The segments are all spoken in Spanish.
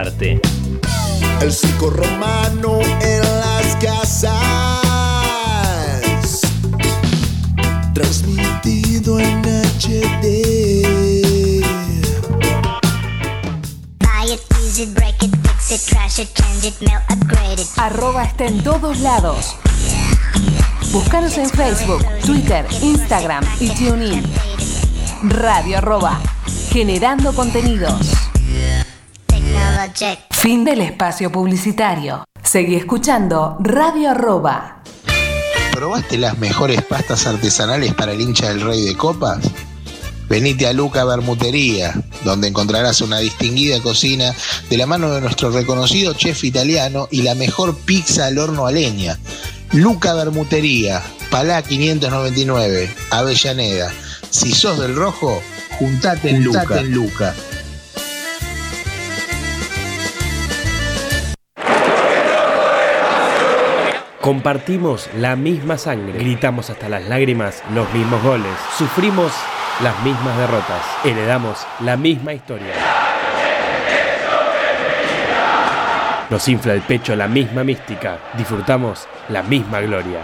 Arte. El circo romano en las casas. Transmitido en HD. Buy it, use it, break it, fix it, trash it, change it, mail, upgrade it. Arroba está en todos lados. Búscanos en Facebook, Twitter, Instagram y TuneIn. Radio arroba. Generando contenidos. Fin del espacio publicitario. Seguí escuchando Radio arroba. ¿Probaste las mejores pastas artesanales para el hincha del Rey de Copas? Venite a Luca Bermutería, donde encontrarás una distinguida cocina de la mano de nuestro reconocido chef italiano y la mejor pizza al horno a leña. Luca Bermutería, Palá 599, Avellaneda. Si sos del rojo, juntate en Luca. En Luca. Compartimos la misma sangre, gritamos hasta las lágrimas los mismos goles, sufrimos las mismas derrotas, heredamos la misma historia. Nos infla el pecho la misma mística, disfrutamos la misma gloria.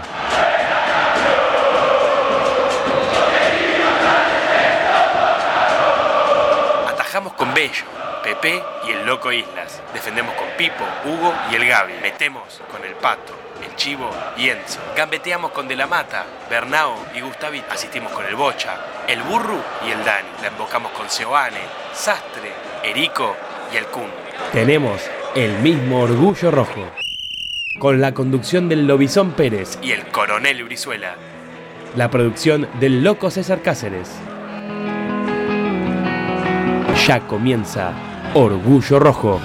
Atajamos con Bello, Pepe y el Loco Islas. Defendemos con Pipo, Hugo y el Gaby. Metemos con el Pato, el Chivo y Enzo. Gambeteamos con De la Mata, Bernao y Gustavito. Asistimos con el Bocha, el Burru y el Dani. La embocamos con Seoane, Sastre, Erico y el Kun. Tenemos el mismo orgullo rojo. Con la conducción del Lobizón Pérez y el Coronel Brizuela. La producción del Loco César Cáceres. Ya comienza Orgullo Rojo.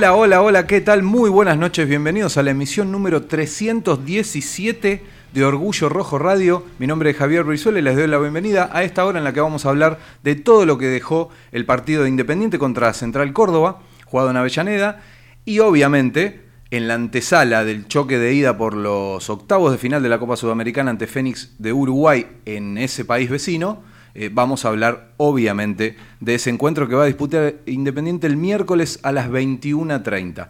Hola, hola, hola, ¿qué tal? Muy buenas noches, bienvenidos a la emisión número 317 de Orgullo Rojo Radio. Mi nombre es Javier Brizuela y les doy la bienvenida a esta hora en la que vamos a hablar de todo lo que dejó el partido de Independiente contra Central Córdoba, jugado en Avellaneda, y obviamente en la antesala del choque de ida por los octavos de final de la Copa Sudamericana ante Fénix de Uruguay en ese país vecino, eh, vamos a hablar obviamente de ese encuentro que va a disputar Independiente el miércoles a las 21.30.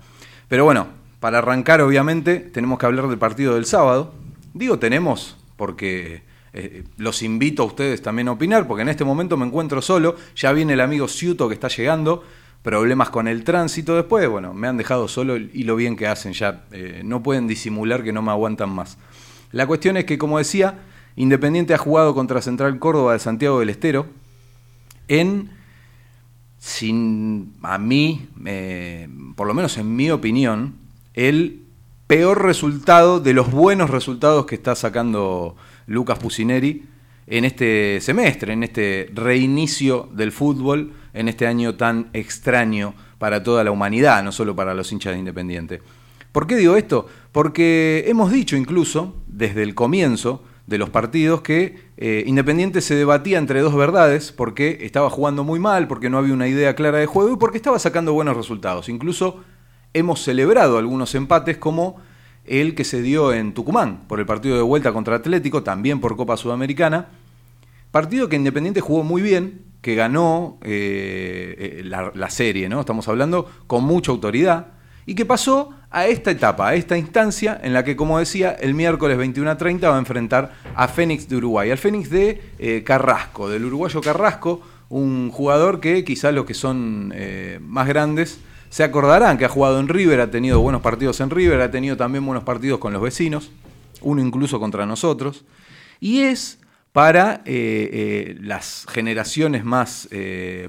Pero bueno, para arrancar obviamente tenemos que hablar del partido del sábado. Digo tenemos porque eh, los invito a ustedes también a opinar, porque en este momento me encuentro solo, ya viene el amigo Ciuto que está llegando, problemas con el tránsito después, bueno, me han dejado solo y lo bien que hacen, ya eh, no pueden disimular que no me aguantan más. La cuestión es que, como decía, Independiente ha jugado contra Central Córdoba de Santiago del Estero en, sin, a mí, eh, por lo menos en mi opinión, el peor resultado de los buenos resultados que está sacando Lucas Pusineri en este semestre, en este reinicio del fútbol, en este año tan extraño para toda la humanidad, no solo para los hinchas de Independiente. ¿Por qué digo esto? Porque hemos dicho incluso, desde el comienzo, de los partidos que eh, Independiente se debatía entre dos verdades, porque estaba jugando muy mal, porque no había una idea clara de juego y porque estaba sacando buenos resultados. Incluso hemos celebrado algunos empates como el que se dio en Tucumán por el partido de vuelta contra Atlético, también por Copa Sudamericana. Partido que Independiente jugó muy bien, que ganó eh, eh, la, la serie, ¿no? Estamos hablando con mucha autoridad y que pasó a esta etapa, a esta instancia en la que, como decía, el miércoles 21 a 30 va a enfrentar a Fénix de Uruguay, al Fénix de eh, Carrasco, del uruguayo Carrasco, un jugador que quizás los que son eh, más grandes se acordarán que ha jugado en River, ha tenido buenos partidos en River, ha tenido también buenos partidos con los vecinos, uno incluso contra nosotros, y es para eh, las generaciones más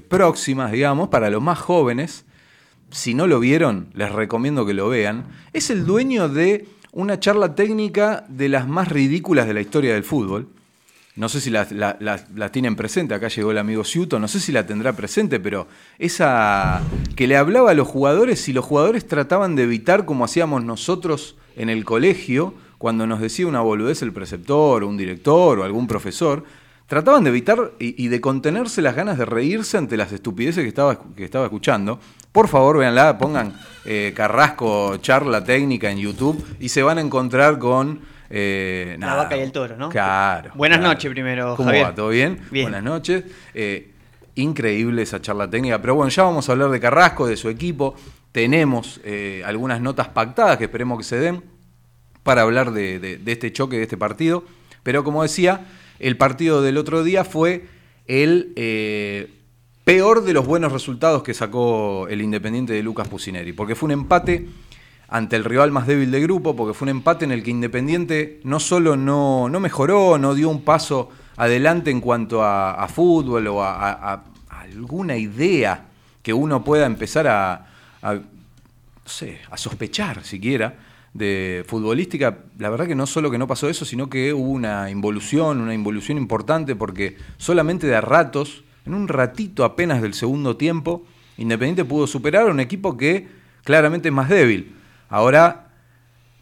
próximas, digamos, para los más jóvenes, si no lo vieron, les recomiendo que lo vean, es el dueño de una charla técnica de las más ridículas de la historia del fútbol. No sé si la, tienen presente, acá llegó el amigo Ciuto, no sé si la tendrá presente, pero esa que le hablaba a los jugadores y los jugadores trataban de evitar como hacíamos nosotros en el colegio, cuando nos decía una boludez el preceptor o un director o algún profesor, trataban de evitar y, de contenerse las ganas de reírse ante las estupideces que estaba, que estaba escuchando. Por favor, véanla, pongan eh, Carrasco charla técnica en YouTube y se van a encontrar con... Eh, la vaca y el toro, ¿no? Claro. Buenas noches primero, ¿Cómo va? ¿Todo bien? Bien. Buenas noches. Eh, increíble esa charla técnica. Pero bueno, ya vamos a hablar de Carrasco, de su equipo. Tenemos algunas notas pactadas que esperemos que se den para hablar de, de este choque, de este partido. Pero como decía, el partido del otro día fue el peor de los buenos resultados que sacó el Independiente de Lucas Pusineri, porque fue un empate ante el rival más débil del grupo, porque fue un empate en el que Independiente no solo no, mejoró, no dio un paso adelante en cuanto a, fútbol o a, alguna idea que uno pueda empezar a, a sospechar siquiera de futbolística, la verdad que no solo que no pasó eso, sino que hubo una involución, una involución importante, porque solamente de a ratos en un ratito apenas del segundo tiempo, Independiente pudo superar a un equipo que claramente es más débil. Ahora,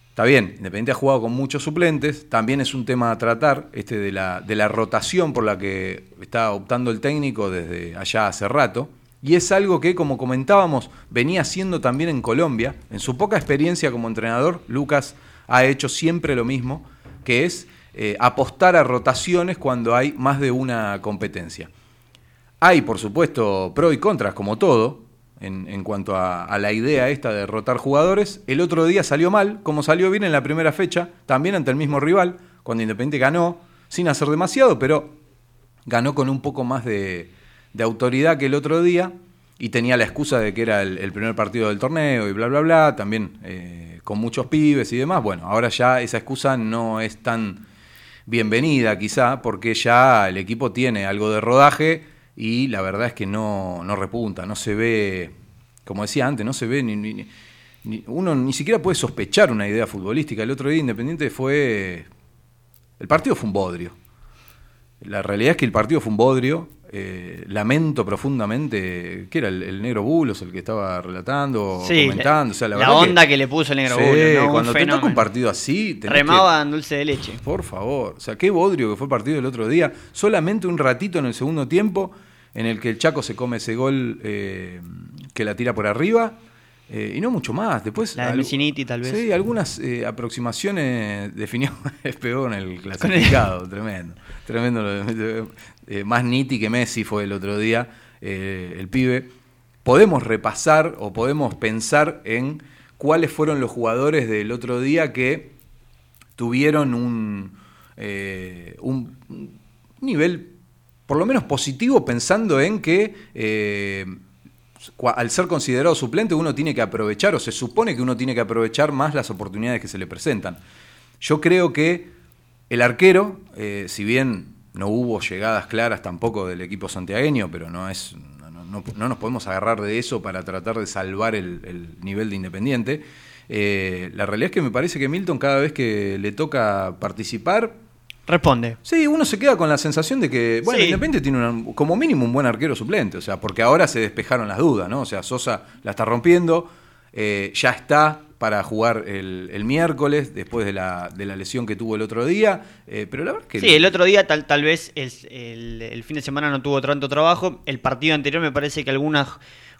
está bien, Independiente ha jugado con muchos suplentes, también es un tema a tratar, este de la, de la rotación por la que está optando el técnico desde allá hace rato. Y es algo que, como comentábamos, venía haciendo también en Colombia. En su poca experiencia como entrenador, Lucas ha hecho siempre lo mismo, que es eh, apostar a rotaciones cuando hay más de una competencia. Hay, por supuesto, pros y contras, como todo, en, cuanto a, la idea esta de rotar jugadores. El otro día salió mal, como salió bien en la primera fecha, también ante el mismo rival, cuando Independiente ganó, sin hacer demasiado, pero ganó con un poco más de, autoridad que el otro día y tenía la excusa de que era el, primer partido del torneo y bla, bla, bla, también eh, con muchos pibes y demás. Bueno, ahora ya esa excusa no es tan bienvenida quizá, porque ya el equipo tiene algo de rodaje y la verdad es que no, no repunta, no se ve, como decía antes, no se ve ni, uno ni siquiera puede sospechar una idea futbolística. El otro día Independiente fue, el partido fue un bodrio. La realidad es que el partido fue un bodrio. Eh, lamento profundamente, que era el, negro Bulos el que estaba relatando, comentando. La, la onda que, le puso el negro Bulos. Cuando te toca un partido así, remaba en dulce de leche. Por favor, o sea, qué bodrio que fue el partido del otro día. Solamente un ratito en el segundo tiempo en el que el Chaco se come ese gol eh, que la tira por arriba. Eh, y no mucho más. Después, la de tal vez. Sí, algunas aproximaciones definió despegó en el clasificado. tremendo. Tremendo. Eh, más niti que Messi fue el otro día, eh, el pibe, podemos repasar o podemos pensar en cuáles fueron los jugadores del otro día que tuvieron un, eh, un nivel por lo menos positivo pensando en que al ser considerado suplente uno tiene que aprovechar o se supone que uno tiene que aprovechar más las oportunidades que se le presentan. Yo creo que el arquero, si bien no hubo llegadas claras tampoco del equipo santiagueño, pero no es no, nos podemos agarrar de eso para tratar de salvar el, nivel de Independiente. Eh, la realidad es que me parece que Milton cada vez que le toca participar... Responde. Sí, uno se queda con la sensación de que, bueno, Independiente tiene como mínimo un buen arquero suplente, o sea, porque ahora se despejaron las dudas, ¿no? O sea, Sosa la está rompiendo, eh, ya está para jugar el, miércoles, después de la, de la, lesión que tuvo el otro día. Eh, pero la verdad que. Sí, el otro día tal, tal vez el, el, fin de semana no tuvo tanto trabajo. El partido anterior me parece que algunas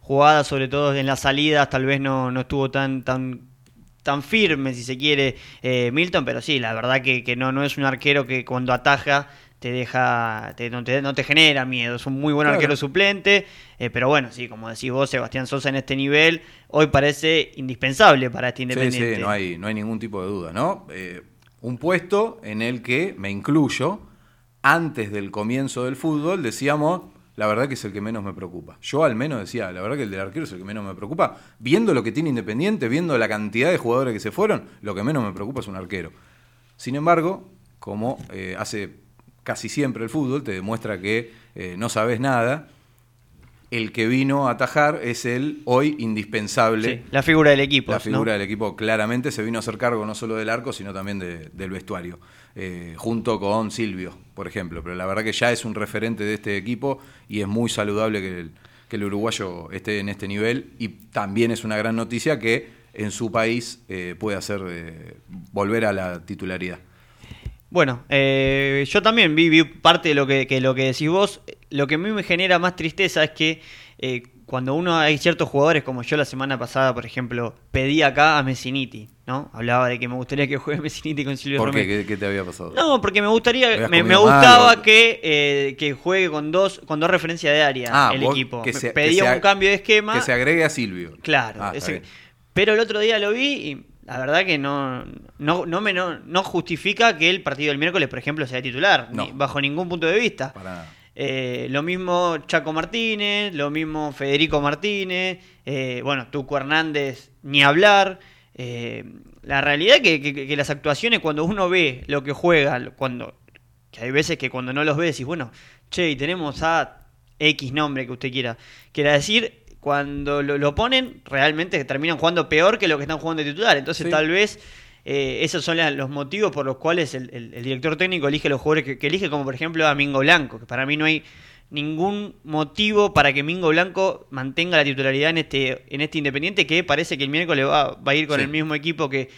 jugadas, sobre todo en las salidas, tal vez no, no estuvo tan, tan tan firme, si se quiere, eh, Milton, pero sí, la verdad que, que, no, no es un arquero que cuando ataja te deja, no, te, genera miedo. Es un muy buen arquero suplente, eh, pero bueno, sí, como decís vos, Sebastián Sosa en este nivel, hoy parece indispensable para este Independiente. Sí, sí, no hay, no hay ningún tipo de duda, ¿no? Eh, un puesto en el que me incluyo, antes del comienzo del fútbol, decíamos, la verdad que es el que menos me preocupa. Yo al menos decía, la verdad que el del arquero es el que menos me preocupa. Viendo lo que tiene Independiente, viendo la cantidad de jugadores que se fueron, lo que menos me preocupa es un arquero. Sin embargo, como eh, hace casi siempre el fútbol, te demuestra que eh, no sabes nada. El que vino a atajar es el hoy indispensable. la figura del equipo. La figura del equipo claramente se vino a hacer cargo no solo del arco, sino también del vestuario. Eh, junto con Silvio, por ejemplo. Pero la verdad que ya es un referente de este equipo y es muy saludable que el, que el uruguayo esté en este nivel. Y también es una gran noticia que en su país eh, puede hacer volver a la titularidad. Bueno, eh, yo también vi, parte de lo que, lo que decís vos. Lo que a mí me genera más tristeza es que eh, cuando uno hay ciertos jugadores, como yo la semana pasada, por ejemplo, pedí acá a Messiniti, ¿no? Hablaba de que me gustaría que juegue Messiniti con Silvio ¿Por qué? ¿Qué, te había pasado? No, porque me gustaría, me, gustaba que, eh, que juegue con dos, con dos referencias de área ah, el equipo. Que se, pedía un cambio de esquema. Que se agregue a Silvio. Claro. Ah, pero el otro día lo vi y la verdad que no, no, no, me, no, justifica que el partido del miércoles, por ejemplo, sea titular, bajo ningún punto de vista. Eh, lo mismo Chaco Martínez, lo mismo Federico Martínez, eh, bueno, Tuco Hernández, ni hablar. Eh, la realidad es que, que, las actuaciones, cuando uno ve lo que juega, cuando que hay veces que cuando no los ves, y bueno, che, y tenemos a X nombre que usted quiera, quiera decir, cuando lo, ponen, realmente terminan jugando peor que lo que están jugando de titular. Entonces, tal vez eh, esos son los motivos por los cuales el, director técnico elige los jugadores que, elige, como por ejemplo a Mingo Blanco, que para mí no hay ningún motivo para que Mingo Blanco mantenga la titularidad en este, en este Independiente, que parece que el miércoles va, va a ir con el mismo equipo que,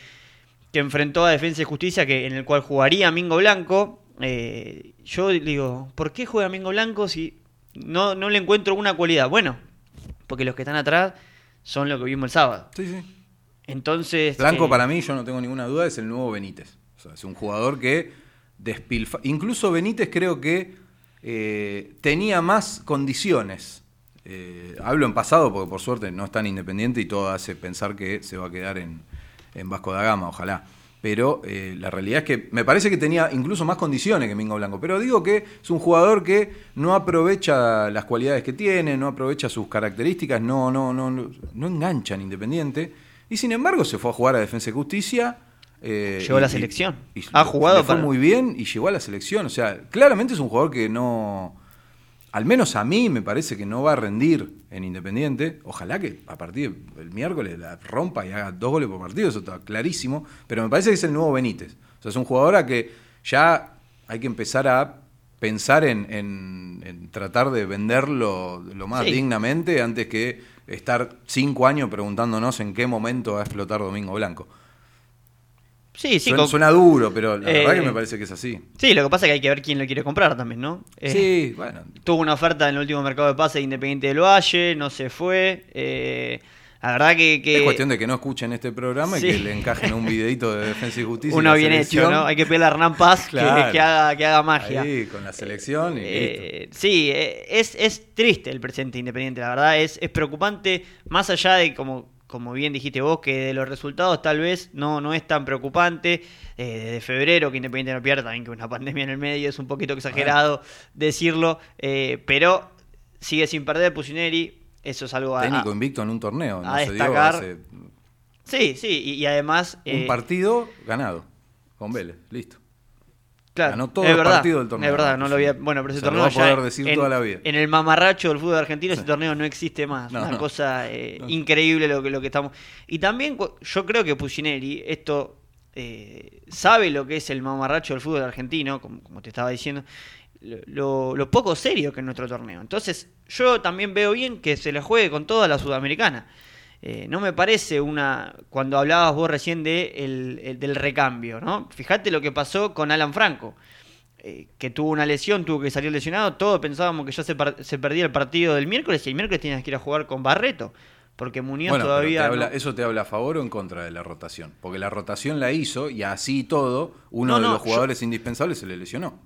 que enfrentó a Defensa y Justicia, que, en el cual jugaría Mingo Blanco. Eh, yo digo, ¿por qué juega Mingo Blanco si no, no le encuentro una cualidad? Bueno, porque los que están atrás son lo que vimos el sábado. Sí, sí. Entonces. Blanco, eh, para mí, yo no tengo ninguna duda, es el nuevo Benítez. O sea, es un jugador que despilfa. Incluso Benítez creo que eh, tenía más condiciones. Eh, hablo en pasado porque por suerte no es tan independiente y todo hace pensar que se va a quedar en, en Vasco da Gama, ojalá pero eh, la realidad es que me parece que tenía incluso más condiciones que Mingo Blanco. Pero digo que es un jugador que no aprovecha las cualidades que tiene, no aprovecha sus características, no, no, no, no, engancha en Independiente. Y sin embargo se fue a jugar a Defensa y Justicia. Eh, llegó a la selección. ha jugado. fue muy bien y llegó a la selección. O sea, claramente es un jugador que no al menos a mí me parece que no va a rendir en Independiente. Ojalá que a partir del miércoles la rompa y haga dos goles por partido, eso está clarísimo. Pero me parece que es el nuevo Benítez. O sea, es un jugador a que ya hay que empezar a pensar en, tratar de venderlo lo más dignamente antes que estar cinco años preguntándonos en qué momento va a explotar Domingo Blanco. Sí, sí. Suena, duro, pero la verdad que me eh, parece que es así. Sí, lo que pasa es que hay que ver quién lo quiere comprar también, ¿no? Eh, sí, bueno. Tuvo una oferta en el último mercado de pase de Independiente del Valle, no se fue. Eh, la verdad que, Es cuestión de que no escuchen este programa y que le encajen un videito de Defensa y Justicia. Uno bien hecho, ¿no? Hay que pedirle a Hernán Paz que, haga, que haga magia. Sí, con la selección y Sí, es, es triste el presente Independiente, la verdad. Es, es preocupante, más allá de, como, como bien dijiste vos, que de los resultados tal vez no, no es tan preocupante. Eh, desde febrero que Independiente no pierde, también que una pandemia en el medio es un poquito exagerado decirlo, pero sigue sin perder Pusineri eso es algo Técnico invicto en un torneo, a destacar. Sí, sí, y, además... Un eh, partido ganado con Vélez, listo. Claro, Ganó todo el partido del torneo. Es verdad, no lo había. Bueno, pero ese torneo. Lo va a poder decir en, toda la vida. En el mamarracho del fútbol argentino, ese torneo no existe más. Una cosa eh, increíble lo que, lo que estamos. Y también, yo creo que Pusineri, esto eh, sabe lo que es el mamarracho del fútbol argentino, como, como te estaba diciendo, lo, poco serio que es nuestro torneo. Entonces, yo también veo bien que se le juegue con toda la sudamericana. Eh, no me parece una. Cuando hablabas vos recién de el, del recambio, ¿no? Fíjate lo que pasó con Alan Franco, eh, que tuvo una lesión, tuvo que salir lesionado. Todos pensábamos que ya se, se, perdía el partido del miércoles y el miércoles tenías que ir a jugar con Barreto. Porque Muñoz todavía. ¿Eso te habla a favor o en contra de la rotación? Porque la rotación la hizo y así todo, uno de los jugadores indispensables se le lesionó.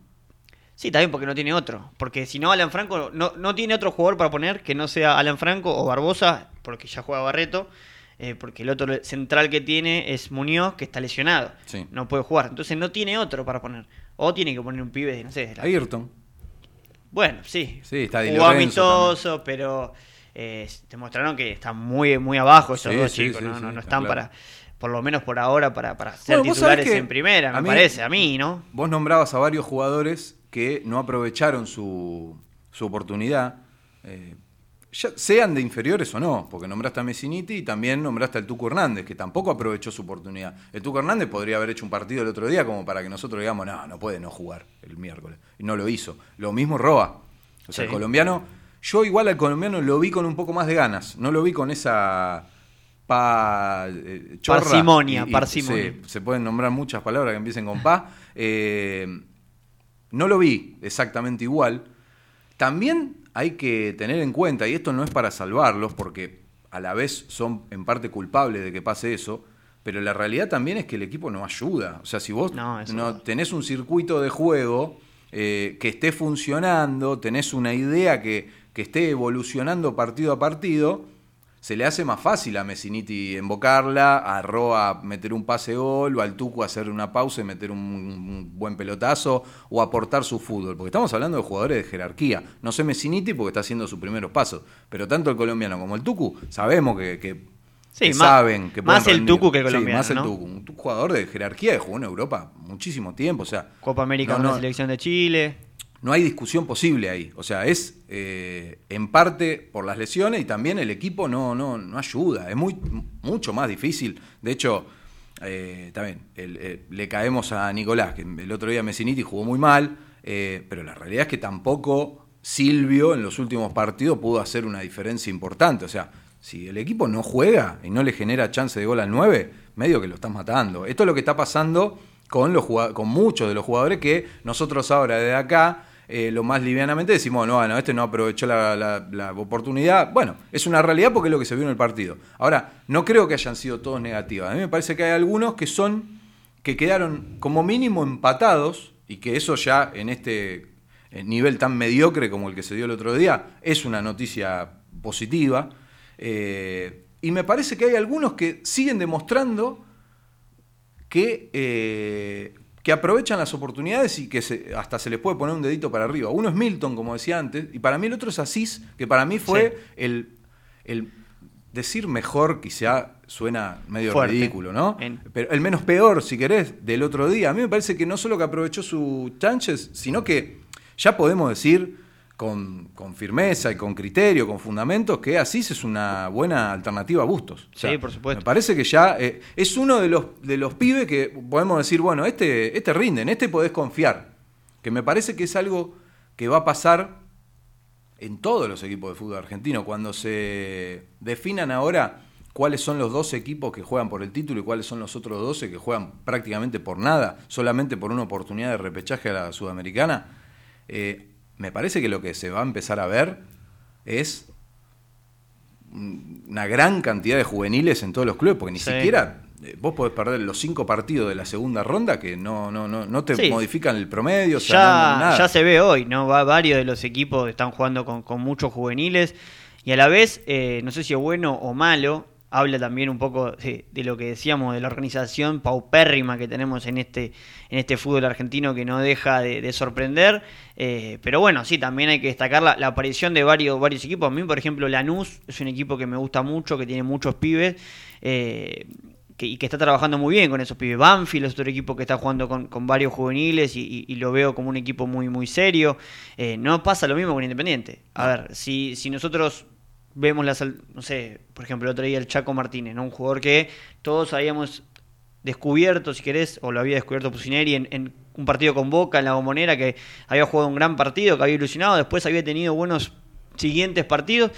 Sí, también porque no tiene otro. Porque si no, Alan Franco no, no tiene otro jugador para poner que no sea Alan Franco o Barbosa, porque ya juega Barreto. Eh, porque el otro central que tiene es Muñoz, que está lesionado. No puede jugar. Entonces no tiene otro para poner. O tiene que poner un pibe, no sé. Ayrton. Bueno, sí. Sí, está Jugó amistoso, pero eh, demostraron que están muy, muy abajo esos dos chicos. no, no, están para por lo menos por ahora, para, para ser titulares en primera, me parece, a mí, ¿no? Vos nombrabas a varios jugadores que no aprovecharon su, su oportunidad, eh, sean de inferiores o no, porque nombraste a Messiniti y también nombraste al Tuco Hernández, que tampoco aprovechó su oportunidad. El Tuco Hernández podría haber hecho un partido el otro día como para que nosotros digamos, no, no puede no jugar el miércoles. Y no lo hizo. Lo mismo Roa. O sea, el colombiano, yo igual al colombiano lo vi con un poco más de ganas, no lo vi con esa... Pa, eh, parsimonia, parsimonia. se pueden nombrar muchas palabras que empiecen con pa. Eh, no lo vi exactamente igual. También hay que tener en cuenta, y esto no es para salvarlos, porque a la vez son en parte culpables de que pase eso, pero la realidad también es que el equipo no ayuda. O sea, si vos no, tenés un circuito de juego eh, que esté funcionando, tenés una idea que, que esté evolucionando partido a partido, se le hace más fácil a Messiniti invocarla, a Roa meter un pase gol, o al Tucu hacer una pausa y meter un, buen pelotazo, o aportar su fútbol. Porque estamos hablando de jugadores de jerarquía. No sé Messiniti porque está haciendo sus primeros pasos, pero tanto el colombiano como el Tucu sabemos que, saben que Más el Tucu que el colombiano. más el Tucu. Un jugador de jerarquía que jugó en Europa muchísimo tiempo. O sea, Copa América con la selección de Chile no hay discusión posible ahí. O sea, es eh, en parte por las lesiones y también el equipo no, no, no ayuda. Es muy, mucho más difícil. De hecho, eh, también le caemos a Nicolás, que el otro día Messiniti jugó muy mal, eh, pero la realidad es que tampoco Silvio en los últimos partidos pudo hacer una diferencia importante. O sea, si el equipo no juega y no le genera chance de gol al 9, medio que lo estás matando. Esto es lo que está pasando con, los, con muchos de los jugadores que nosotros ahora desde acá, eh, lo más livianamente, decimos, no, bueno, este no aprovechó la, oportunidad. Bueno, es una realidad porque es lo que se vio en el partido. Ahora, no creo que hayan sido todos negativos. A mí me parece que hay algunos que son, que quedaron como mínimo empatados y que eso ya en este nivel tan mediocre como el que se dio el otro día es una noticia positiva. Eh, y me parece que hay algunos que siguen demostrando que, eh, que aprovechan las oportunidades y que hasta se les puede poner un dedito para arriba. Uno es Milton, como decía antes, y para mí el otro es Asís, que para mí fue el, el, decir mejor quizá suena medio ridículo, ¿no? Pero el menos peor, si querés, del otro día. A mí me parece que no solo que aprovechó su chances, sino que ya podemos decir con, con, firmeza y con criterio, con fundamentos, que Asís es una buena alternativa a Bustos. sí, por supuesto. Me parece que ya eh, es uno de los, de los pibes que podemos decir, bueno, este, este rinde, en este podés confiar. Que me parece que es algo que va a pasar en todos los equipos de fútbol argentino. Cuando se definan ahora cuáles son los dos equipos que juegan por el título y cuáles son los otros 12 que juegan prácticamente por nada, solamente por una oportunidad de repechaje a la sudamericana, eh, me parece que lo que se va a empezar a ver es una gran cantidad de juveniles en todos los clubes, porque ni siquiera eh, vos podés perder los cinco partidos de la segunda ronda que no, no, no, no te modifican el promedio. ya, ya se ve hoy, ¿no? Va, varios de los equipos están jugando con, muchos juveniles y a la vez, eh, no sé si es bueno o malo, habla también un poco de, lo que decíamos de la organización paupérrima que tenemos en este, en este fútbol argentino que no deja de, sorprender. Eh, pero bueno, sí, también hay que destacar la, aparición de varios, varios equipos. A mí, por ejemplo, Lanús es un equipo que me gusta mucho, que tiene muchos pibes. Eh, y que está trabajando muy bien con esos pibes. Banfield es otro equipo que está jugando con, varios juveniles y, lo veo como un equipo muy, muy serio. Eh, no pasa lo mismo con Independiente. A ver, si, si nosotros vemos las, no sé, por ejemplo, el otro día el Chaco Martínez, ¿no? Un jugador que todos habíamos descubierto, si querés, o lo había descubierto Pusineri en, en un partido con Boca en la bombonera, que había jugado un gran partido, que había ilusionado, después había tenido buenos siguientes partidos.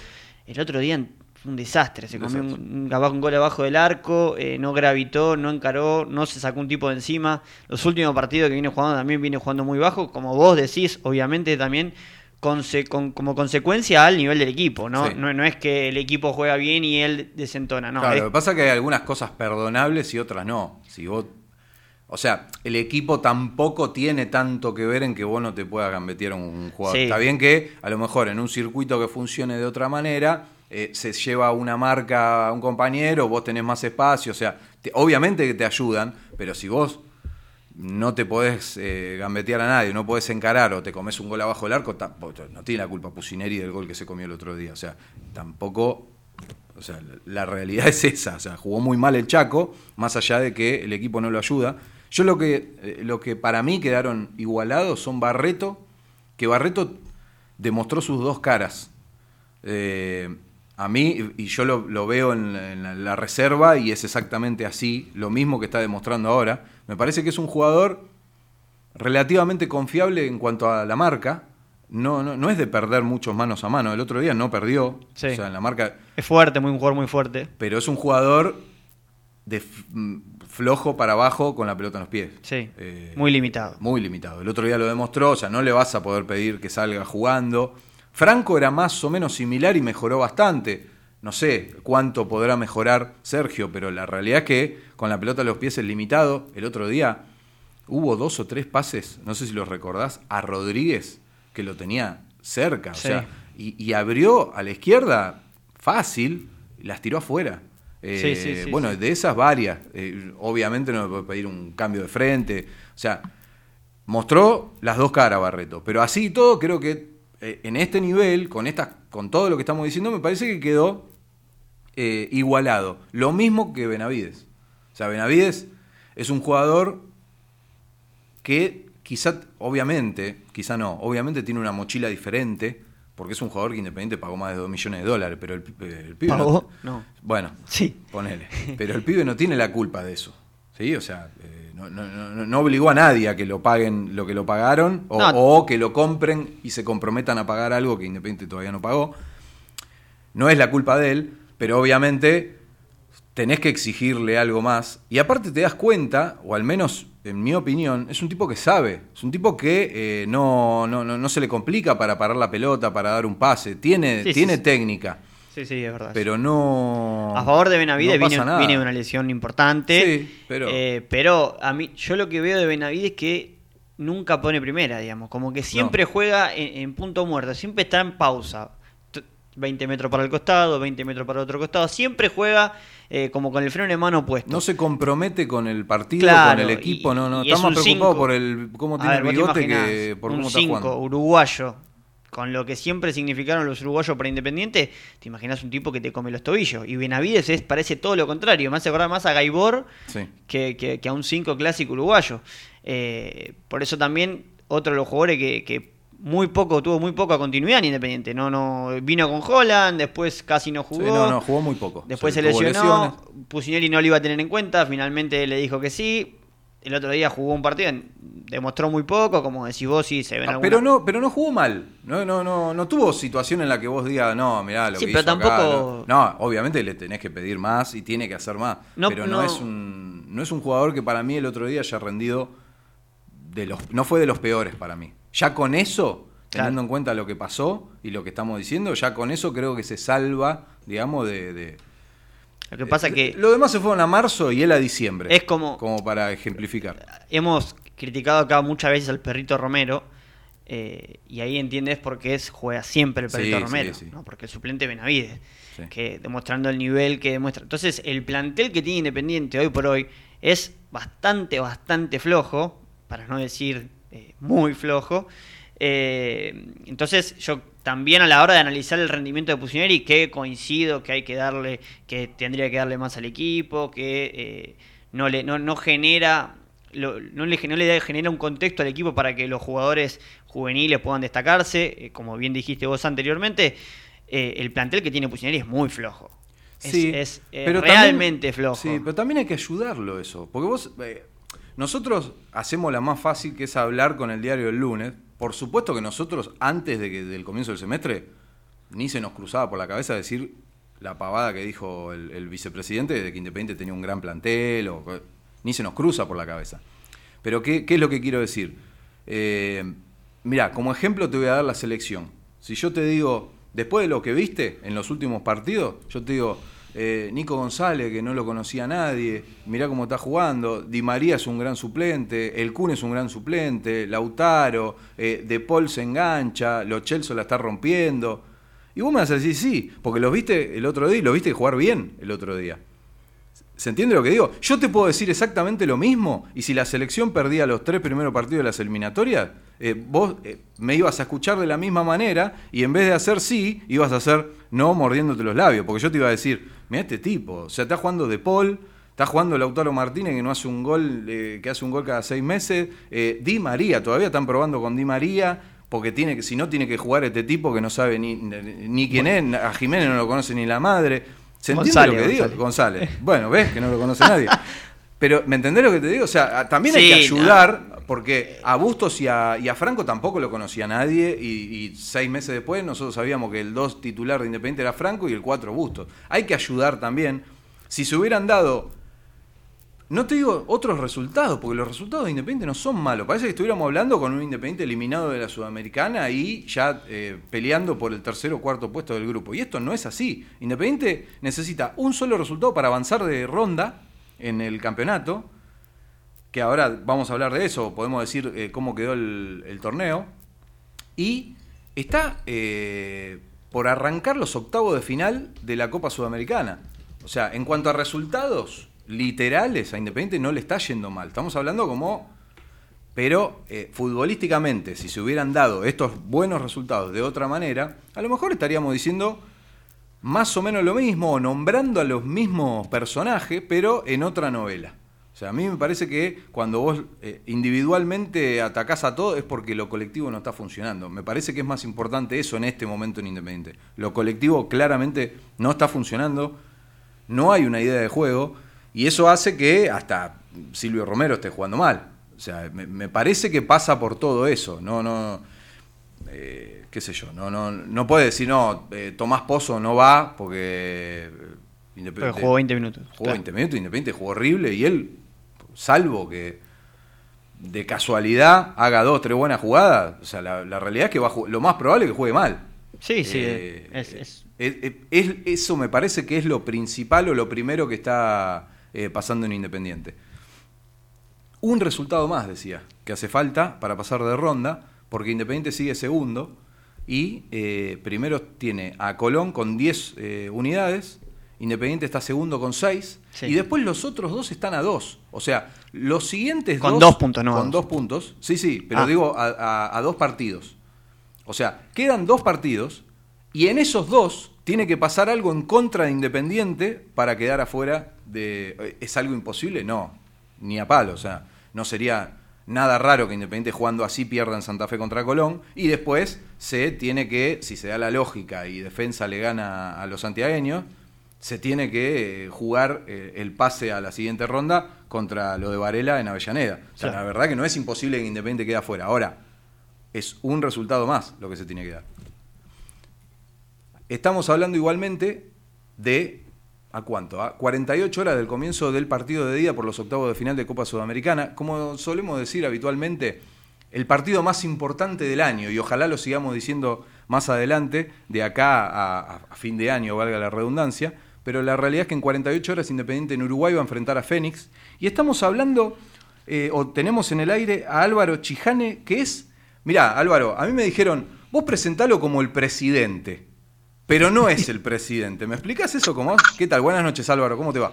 El otro día fue un desastre, se comió un, un, gol abajo del arco, eh, no gravitó, no encaró, no se sacó un tipo de encima. Los últimos partidos que viene jugando también viene jugando muy bajo, como vos decís, obviamente también como consecuencia al nivel del equipo, ¿no? ¿no? es que el equipo juega bien y él desentona, ¿no? Claro, lo que pasa es que hay algunas cosas perdonables y otras no. Si vos, o sea, el equipo tampoco tiene tanto que ver en que vos no te puedas gambetear un jugador. Está bien que a lo mejor en un circuito que funcione de otra manera eh, se lleva una marca a un compañero, vos tenés más espacio, o sea, obviamente que te ayudan, pero si vos no te podés eh, gambetear a nadie, no podés encarar o te comes un gol abajo del arco, no tiene la culpa Pusineri del gol que se comió el otro día. O sea, tampoco. O sea, la realidad es esa. O sea, jugó muy mal el Chaco, más allá de que el equipo no lo ayuda. Yo lo que, eh, lo que para mí quedaron igualados son Barreto, que Barreto demostró sus dos caras. Eh, a mí, y yo lo, veo en la, reserva y es exactamente así, lo mismo que está demostrando ahora. Me parece que es un jugador relativamente confiable en cuanto a la marca. No, no, no es de perder muchos manos a mano. El otro día no perdió. O sea, en la marca. Es fuerte, muy un jugador muy fuerte. Pero es un jugador de flojo para abajo con la pelota en los pies. Sí. Eh, muy limitado. Muy limitado. El otro día lo demostró. O sea, no le vas a poder pedir que salga jugando. Franco era más o menos similar y mejoró bastante. No sé cuánto podrá mejorar Sergio, pero la realidad es que con la pelota a los pies es limitado. El otro día hubo dos o tres pases, no sé si los recordás, a Rodríguez, que lo tenía cerca. O sea, y, abrió a la izquierda fácil, las tiró afuera. Eh, bueno, de esas varias. Eh, obviamente no me puede pedir un cambio de frente. O sea, mostró las dos caras Barreto. Pero así y todo, creo que eh, en este nivel, con, esta, con todo lo que estamos diciendo, me parece que quedó eh, igualado. Lo mismo que Benavides. O sea, Benavides es un jugador que quizá, obviamente, quizá no, obviamente tiene una mochila diferente, porque es un jugador que Independiente pagó más de 2 millones de dólares, pero el, pibe... ¿Pagó? No, Bueno, sí. ponele. Pero el pibe no tiene la culpa de eso. ¿Sí? O sea, eh, no, no, no, obligó a nadie a que lo paguen lo que lo pagaron o, que lo compren y se comprometan a pagar algo que Independiente todavía no pagó. No es la culpa de él, pero obviamente tenés que exigirle algo más. Y aparte te das cuenta, o al menos en mi opinión, es un tipo que sabe, es un tipo que eh, no, no, no, se le complica para parar la pelota, para dar un pase, tiene, tiene técnica. Sí, sí, es verdad. Pero no. A favor de Benavides viene, viene, una lesión importante. Sí, pero. Eh, pero a mí, yo lo que veo de Benavides es que nunca pone primera, digamos. Como que siempre juega en, punto muerto, siempre está en pausa. 20 metros para el costado, 20 metros para el otro costado. Siempre juega eh, como con el freno de mano puesto. No se compromete con el partido, con el equipo, no, no. Está más preocupado por el cómo tiene el bigote que por cómo está jugando. uruguayo con lo que siempre significaron los uruguayos para Independiente, te imaginas un tipo que te come los tobillos. Y Benavides es, parece todo lo contrario, me hace acordar más a Gaibor que, a un 5 clásico uruguayo. Eh, por eso también otro de los jugadores que, muy poco, tuvo muy poca continuidad en Independiente. No, no, vino con Holland, después casi no jugó. no, no, jugó muy poco. Después se, lesionó, Pusineri no lo iba a tener en cuenta, finalmente le dijo que sí. El otro día jugó un partido, demostró muy poco, como decís vos, sí se ven ah, Pero no, pero no jugó mal. No, no, no, no tuvo situación en la que vos digas, no, mirá, lo sí, que pero hizo acá, tampoco... no. obviamente le tenés que pedir más y tiene que hacer más. pero no, es un no es un jugador que para mí el otro día haya rendido de los no fue de los peores para mí. Ya con eso, teniendo en cuenta lo que pasó y lo que estamos diciendo, ya con eso creo que se salva, digamos, de lo que pasa que. Lo demás se fueron a marzo y él a diciembre. Es como. Como para ejemplificar. Hemos criticado acá muchas veces al perrito Romero. Eh, y ahí entiendes por qué es, juega siempre el perrito Romero. ¿no? Porque el suplente Benavides. Que demostrando el nivel que demuestra. Entonces, el plantel que tiene Independiente hoy por hoy es bastante, bastante flojo. Para no decir eh, muy flojo. Eh, entonces, yo también a la hora de analizar el rendimiento de Pusineri, que coincido que hay que darle, que tendría que darle más al equipo, que eh, no le no, genera no, le, no le genera un contexto al equipo para que los jugadores juveniles puedan destacarse, eh, como bien dijiste vos anteriormente, eh, el plantel que tiene Pusineri es muy flojo. Es, realmente flojo. Sí, pero también hay que ayudarlo eso, porque vos nosotros hacemos la más fácil que es hablar con el diario el lunes, por supuesto que nosotros, antes de que, del comienzo del semestre, ni se nos cruzaba por la cabeza decir la pavada que dijo el, vicepresidente de que Independiente tenía un gran plantel, o, ni se nos cruza por la cabeza. Pero, ¿qué, es lo que quiero decir? Eh, mira, como ejemplo te voy a dar la selección. Si yo te digo, después de lo que viste en los últimos partidos, yo te digo, eh, Nico González, que no lo conocía nadie, mirá cómo está jugando, Di María es un gran suplente, El Kun es un gran suplente, Lautaro, eh, De Paul se engancha, Lo Chelso la está rompiendo. Y vos me vas a decir, sí, porque los viste el otro día y lo viste jugar bien el otro día. ¿Se entiende lo que digo? Yo te puedo decir exactamente lo mismo y si la selección perdía los tres primeros partidos de las eliminatorias, eh, vos eh, me ibas a escuchar de la misma manera y en vez de hacer sí, ibas a hacer no mordiéndote los labios, porque yo te iba a decir, mira este tipo, o sea, está jugando De Paul, está jugando Lautaro Martínez que no hace un gol, eh, que hace un gol cada seis meses, Di María, todavía están probando con Di María, porque tiene que, si no tiene que jugar este tipo que no sabe ni, ni quién es, a Jiménez no lo conoce ni la madre. ¿Se entiende lo que digo? González. Bueno, ves que no lo conoce nadie. Pero, ¿me entendés lo que te digo? O sea, también hay que ayudar, porque a Bustos y a, Franco tampoco lo conocía nadie, y, seis meses después nosotros sabíamos que el dos titular de Independiente era Franco y el cuatro Bustos. Hay que ayudar también. Si se hubieran dado no te digo otros resultados, porque los resultados de Independiente no son malos. Parece que estuviéramos hablando con un Independiente eliminado de la Sudamericana y ya eh, peleando por el tercer o cuarto puesto del grupo. Y esto no es así. Independiente necesita un solo resultado para avanzar de ronda en el campeonato, que ahora vamos a hablar de eso, podemos decir eh, cómo quedó el, torneo. Y está eh, por arrancar los octavos de final de la Copa Sudamericana. O sea, en cuanto a resultados literales a Independiente no le está yendo mal. Estamos hablando como... Pero eh, futbolísticamente, si se hubieran dado estos buenos resultados de otra manera, a lo mejor estaríamos diciendo más o menos lo mismo, nombrando a los mismos personajes, pero en otra novela. O sea, a mí me parece que cuando vos eh, individualmente atacás a todo es porque lo colectivo no está funcionando. Me parece que es más importante eso en este momento en Independiente. Lo colectivo claramente no está funcionando, no hay una idea de juego y eso hace que hasta Silvio Romero esté jugando mal. O sea, me, parece que pasa por todo eso. No, no, eh, qué sé yo, no, no, no puede decir, no, eh, Tomás Pozo no va porque... Independiente, jugó 20 minutos. Jugó 20 minutos, Independiente jugó horrible y él, salvo que de casualidad haga dos, tres buenas jugadas, o sea, la, realidad es que va lo más probable es que juegue mal. Sí, sí, eh, es, eso me parece que es lo principal o lo primero que está eh, pasando en Independiente. Un resultado más, decía, que hace falta para pasar de ronda, porque Independiente sigue segundo y eh, primero tiene a Colón con 10 eh, unidades, Independiente está segundo con 6 y después los otros dos están a 2. O sea, los siguientes con dos, puntos, no. Con dos puntos, sí, sí, pero ah. digo a, a dos partidos. O sea, quedan dos partidos y en esos dos tiene que pasar algo en contra de Independiente para quedar afuera de... ¿Es algo imposible? No, ni a palo. O sea, no sería nada raro que Independiente jugando así pierda en Santa Fe contra Colón. Y después se tiene que, si se da la lógica y defensa le gana a los santiagueños, se tiene que eh, jugar eh, el pase a la siguiente ronda contra lo de Varela en Avellaneda. O sea, la verdad que no es imposible que Independiente quede afuera. Ahora, es un resultado más lo que se tiene que dar. Estamos hablando igualmente de ¿A cuánto? A 48 horas del comienzo del partido de día por los octavos de final de Copa Sudamericana. Como solemos decir habitualmente, el partido más importante del año, y ojalá lo sigamos diciendo más adelante, de acá a, fin de año, valga la redundancia, pero la realidad es que en 48 horas Independiente en Uruguay va a enfrentar a Fénix. Y estamos hablando, eh, o tenemos en el aire a Álvaro Chijane, que es, mirá Álvaro, a mí me dijeron, vos presentalo como el presidente pero no es el presidente. ¿Me explicas eso cómo? ¿Qué tal? Buenas noches, Álvaro, ¿cómo te va?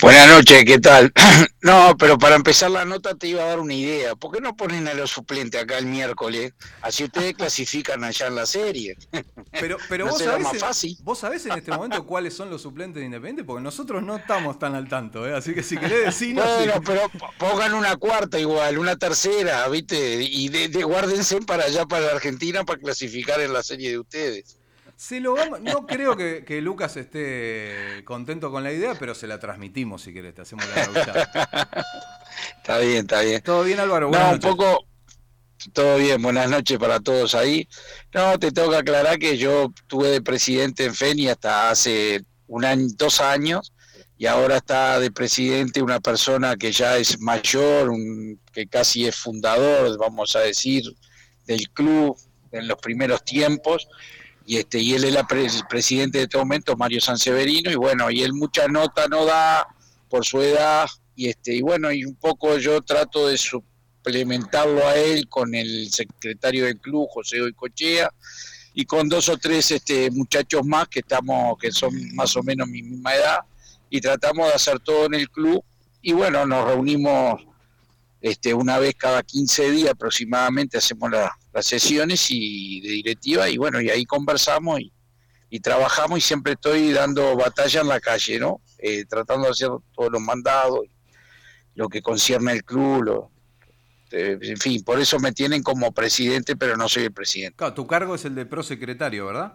Buenas noches, ¿qué tal? No, pero para empezar la nota te iba a dar una idea. ¿Por qué no ponen a los suplentes acá el miércoles? Así ustedes clasifican allá en la serie. Pero, pero vos, sabés, vos sabés en este momento cuáles son los suplentes de Independiente, porque nosotros no estamos tan al tanto, ¿eh? así que si querés decirnos... Bueno, pero pongan una cuarta igual, una tercera, ¿viste? Y de, guárdense para allá, para la Argentina, para clasificar en la serie de ustedes. Se lo no creo que, Lucas esté contento con la idea, pero se la transmitimos si querés, te hacemos la Está bien, está bien. ¿Todo bien, Álvaro? no, un poco, todo bien, buenas noches para todos ahí. No, te tengo que aclarar que yo tuve de presidente en FENI hasta hace un año, dos años, y ahora está de presidente una persona que ya es mayor, que casi es fundador, vamos a decir, del club en los primeros tiempos y este y él es el presidente de este momento, Mario Sanseverino, y bueno, y él mucha nota no da por su edad, y este y bueno, y un poco yo trato de suplementarlo a él con el secretario del club, José Oicochea, y con dos o tres este muchachos más que estamos, que son más o menos mi misma edad, y tratamos de hacer todo en el club, y bueno, nos reunimos este, una vez cada 15 días aproximadamente hacemos las sesiones y de directiva y bueno, y ahí conversamos y, trabajamos y siempre estoy dando batalla en la calle, ¿no? Eh, tratando de hacer todos los mandados, lo que concierne al club, eh, en fin, por eso me tienen como presidente, pero no soy el presidente. Claro, tu cargo es el de prosecretario, ¿verdad?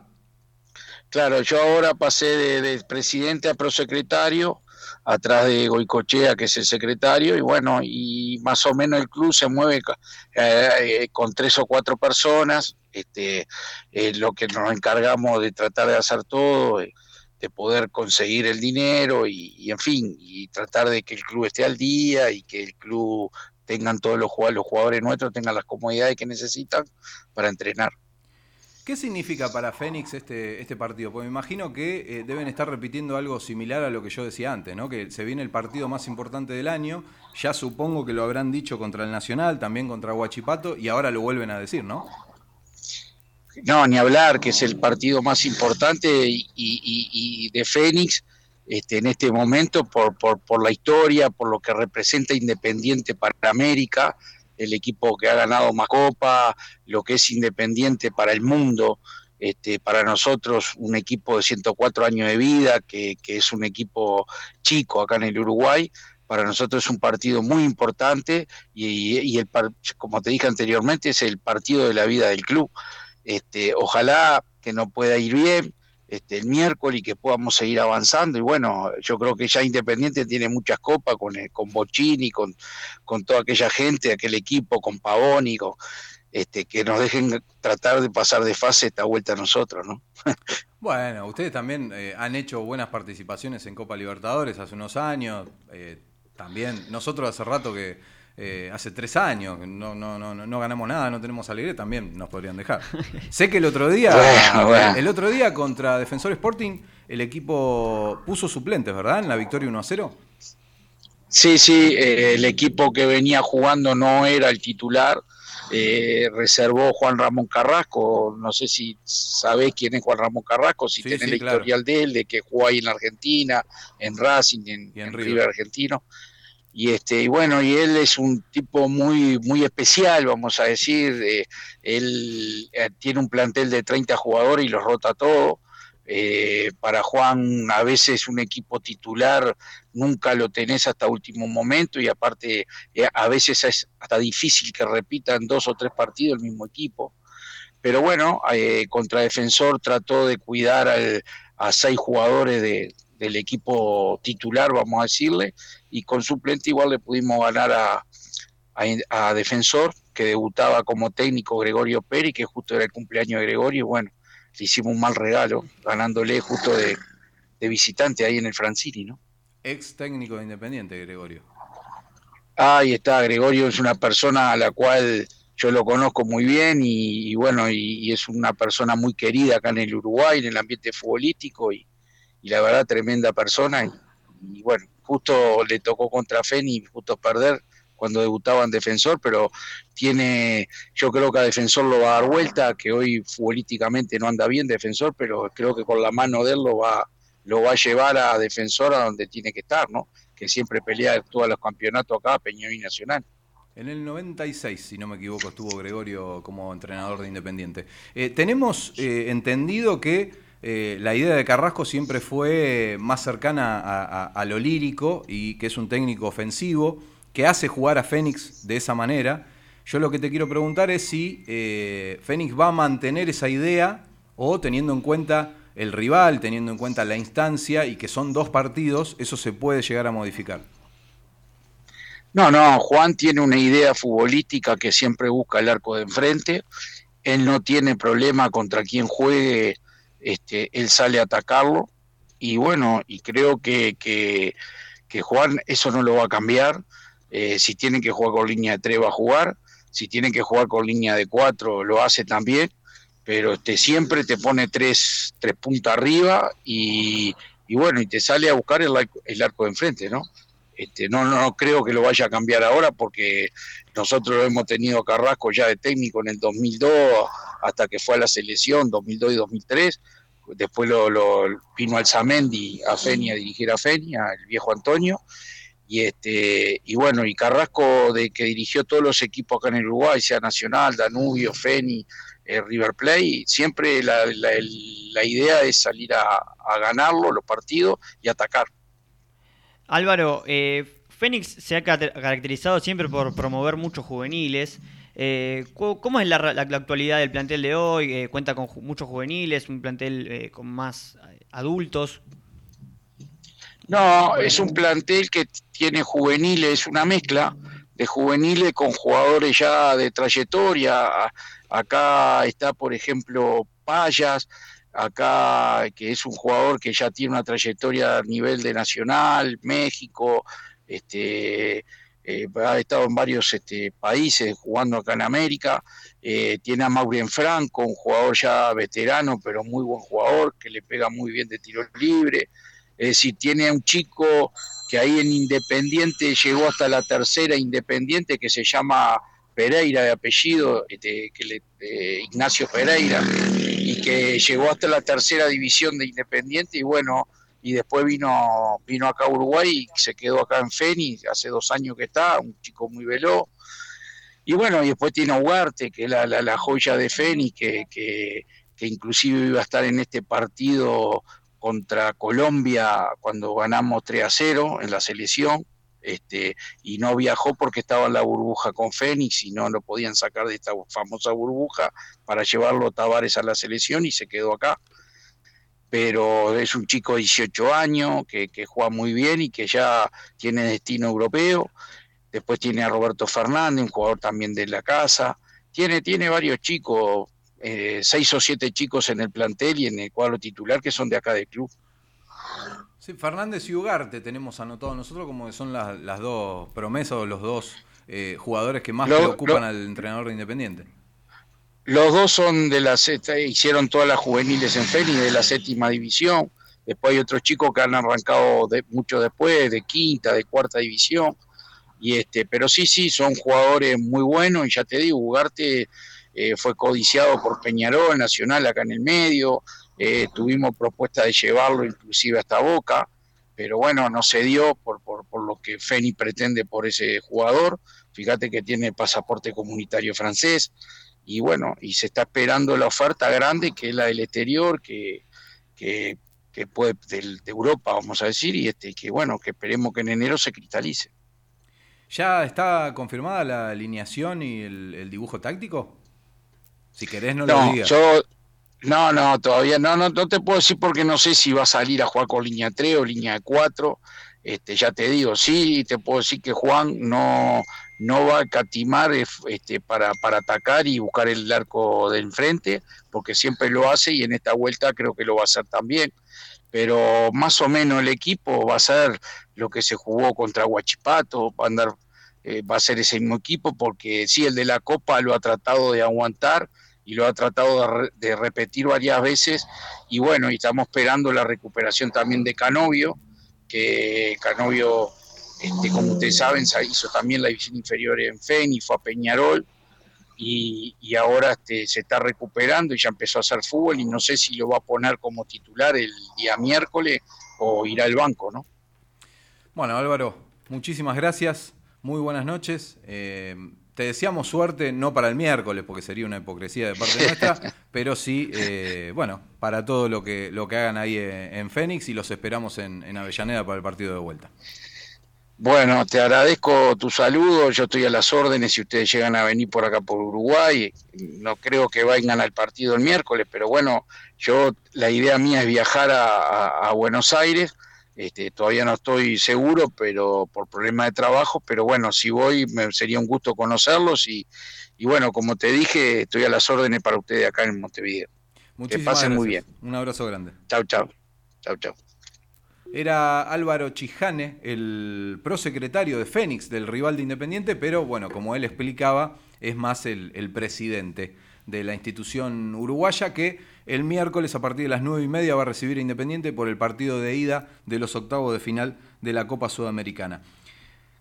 Claro, yo ahora pasé de, de presidente a prosecretario atrás de Goicochea, que es el secretario, y bueno, y más o menos el club se mueve eh, eh, con tres o cuatro personas, este, lo que nos encargamos de tratar de hacer todo, eh, de poder conseguir el dinero y, en fin, y tratar de que el club esté al día y que el club tengan todos los jugadores nuestros tengan las comodidades que necesitan para entrenar. ¿Qué significa para Fénix este, este partido? Porque me imagino que eh, deben estar repitiendo algo similar a lo que yo decía antes, ¿no? Que se viene el partido más importante del año, ya supongo que lo habrán dicho contra el Nacional, también contra Huachipato, y ahora lo vuelven a decir, ¿no? No, ni hablar, que es el partido más importante y, de Fénix este, en este momento por, por, por la historia, por lo que representa Independiente para América, el equipo que ha ganado más copa, lo que es independiente para el mundo, este, para nosotros un equipo de 104 años de vida, que, es un equipo chico acá en el Uruguay, para nosotros es un partido muy importante y, el, como te dije anteriormente es el partido de la vida del club. Este, ojalá que no pueda ir bien, este, el miércoles y que podamos seguir avanzando. Y bueno, yo creo que ya Independiente tiene muchas copas con, eh, con Bochini, con, con toda aquella gente, aquel equipo, con Pavoni, este, que nos dejen tratar de pasar de fase esta vuelta a nosotros, ¿no? bueno, ustedes también eh, han hecho buenas participaciones en Copa Libertadores hace unos años. Eh, también nosotros hace rato que eh, hace tres años, no, no, no, no ganamos nada, no tenemos alegría, también nos podrían dejar. sé que el otro día, el otro día contra Defensor Sporting, el equipo puso suplentes, ¿verdad? En la victoria 1 a 0. Sí, sí, eh, el equipo que venía jugando no era el titular, eh, reservó Juan Ramón Carrasco, no sé si sabés quién es Juan Ramón Carrasco, si tiene el historial de él, de que jugó ahí en Argentina, en Racing, en, en River Argentino y este y bueno y él es un tipo muy muy especial vamos a decir eh, él eh, tiene un plantel de 30 jugadores y los rota todo. Eh, para Juan a veces un equipo titular nunca lo tenés hasta último momento y aparte a veces es hasta difícil que repitan dos o tres partidos el mismo equipo. Pero bueno contra defensor trató de cuidar a seis jugadores de, del equipo titular, vamos a decirle, y con suplente igual le pudimos ganar a, a, Defensor, que debutaba como técnico Gregorio Pérez, que justo era el cumpleaños de Gregorio, y bueno, le hicimos un mal regalo, ganándole justo de, de visitante ahí en el Francini, ¿no? Ex técnico de Independiente, Gregorio. Ahí está, Gregorio es una persona a la cual yo lo conozco muy bien y, bueno, y, es una persona muy querida acá en el Uruguay, en el ambiente futbolístico y, la verdad tremenda persona y, bueno, justo le tocó contra Feni, justo perder cuando debutaba en Defensor, pero tiene, yo creo que a Defensor lo va a dar vuelta, que hoy futbolísticamente no anda bien Defensor, pero creo que con la mano de él lo va, lo va a llevar a Defensor a donde tiene que estar, ¿no? Que siempre pelea todos los campeonatos acá, Peñarol y Nacional. En el 96, si no me equivoco, estuvo Gregorio como entrenador de Independiente. Eh, tenemos eh, entendido que eh, la idea de Carrasco siempre fue más cercana a, lo lírico y que es un técnico ofensivo que hace jugar a Fénix de esa manera. Yo lo que te quiero preguntar es si Fénix va a mantener esa idea o teniendo en cuenta el rival, teniendo en cuenta la instancia y que son dos partidos, eso se puede llegar a modificar. No, no, Juan tiene una idea futbolística que siempre busca el arco de enfrente. Él no tiene problema contra quien juegue, este, él sale a atacarlo. Y bueno, y creo que, que, Juan eso no lo va a cambiar. Eh, si tiene que jugar con línea de tres va a jugar. Si tiene que jugar con línea de cuatro lo hace también. Pero este, siempre te pone tres, tres puntas arriba y, y bueno, y te sale a buscar el, el arco de enfrente, ¿no? Este, no, no creo que lo vaya a cambiar ahora porque nosotros hemos tenido Carrasco ya de técnico en el 2002 hasta que fue a la selección 2002 y 2003. Después lo, lo vino Alzamendi a Feni a dirigir a Feni, el viejo Antonio. Y este y bueno, y Carrasco de que dirigió todos los equipos acá en el Uruguay, sea Nacional, Danubio, Feni, eh, River Play, siempre la, la, idea es salir a, a ganarlo, los partidos y atacar. Álvaro, eh, Fénix se ha caracterizado siempre por promover muchos juveniles. Eh, ¿Cómo es la, actualidad del plantel de hoy? Eh, ¿Cuenta con muchos juveniles, un plantel eh, con más adultos? No, es un plantel que tiene juveniles, es una mezcla de juveniles con jugadores ya de trayectoria. Acá está, por ejemplo, Payas, acá que es un jugador que ya tiene una trayectoria a nivel de Nacional, México, este, eh, ha estado en varios este, países jugando acá en América, eh, tiene a Maureen Franco, un jugador ya veterano, pero muy buen jugador, que le pega muy bien de tiro libre, es decir, tiene un chico que ahí en Independiente llegó hasta la tercera Independiente, que se llama Pereira de apellido, este, que Ignacio Pereira, y que llegó hasta la tercera división de Independiente y bueno, y después vino, vino acá a Uruguay y se quedó acá en Feni, hace dos años que está, un chico muy veloz. Y bueno, y después tiene Ugarte, que es la, la, joya de Feni, que, que, que inclusive iba a estar en este partido contra Colombia cuando ganamos 3 a 0 en la selección este, y no viajó porque estaba en la burbuja con Fénix y no lo podían sacar de esta famosa burbuja para llevarlo Tavares a la selección y se quedó acá. Pero es un chico de 18 años que, juega muy bien y que ya tiene destino europeo. Después tiene a Roberto Fernández, un jugador también de la casa. Tiene, tiene varios chicos, eh, seis o siete chicos en el plantel y en el cuadro titular que son de acá del club. Sí, Fernández y Ugarte tenemos anotado nosotros como que son las, dos promesas o los dos eh, jugadores que más preocupan al entrenador de Independiente. Los dos son de la hicieron todas las juveniles en Feni de la séptima división. Después hay otros chicos que han arrancado de, mucho después, de quinta, de cuarta división. Y este, pero sí, sí, son jugadores muy buenos. Y ya te digo, Ugarte eh, fue codiciado por Peñarol, Nacional acá en el medio. Eh, tuvimos propuesta de llevarlo inclusive hasta Boca, pero bueno, no se dio por, por, por, lo que Feni pretende por ese jugador. Fíjate que tiene pasaporte comunitario francés y bueno, y se está esperando la oferta grande que es la del exterior, que, que, puede de, Europa, vamos a decir, y este que bueno, que esperemos que en enero se cristalice. ¿Ya está confirmada la alineación y el, dibujo táctico? Si querés no, lo digas. Yo No, no, todavía no, no, no te puedo decir porque no sé si va a salir a jugar con línea 3 o línea 4. Este, ya te digo, sí, te puedo decir que Juan no, no va a catimar este, para, para atacar y buscar el arco de enfrente, porque siempre lo hace y en esta vuelta creo que lo va a hacer también. Pero más o menos el equipo va a ser lo que se jugó contra Huachipato, va a eh, va a ser ese mismo equipo, porque sí, el de la Copa lo ha tratado de aguantar y lo ha tratado de, repetir varias veces. Y bueno, y estamos esperando la recuperación también de Canovio, que Canovio, este, como ustedes saben, hizo también la división inferior en FEN y fue a Peñarol. Y, ahora este, se está recuperando y ya empezó a hacer fútbol y no sé si lo va a poner como titular el día miércoles o irá al banco, ¿no? Bueno, Álvaro, muchísimas gracias, muy buenas noches. Eh, te deseamos suerte, no para el miércoles, porque sería una hipocresía de parte nuestra, pero sí, eh, bueno, para todo lo que, lo que hagan ahí en, Fénix y los esperamos en, en, Avellaneda para el partido de vuelta. Bueno, te agradezco tu saludo, yo estoy a las órdenes si ustedes llegan a venir por acá por Uruguay, no creo que vayan al partido el miércoles, pero bueno, yo la idea mía es viajar a Buenos Aires este, todavía no estoy seguro, pero por problema de trabajo, pero bueno, si voy me sería un gusto conocerlos y, bueno, como te dije, estoy a las órdenes para ustedes acá en Montevideo. que pasen muy bien. Un abrazo grande. Chau, chau. Chau, chau. Era Álvaro Chijane, el prosecretario de Fénix, del rival de Independiente, pero bueno, como él explicaba, es más el, presidente de la institución uruguaya que el miércoles a partir de las nueve y media va a recibir a Independiente por el partido de ida de los octavos de final de la Copa Sudamericana.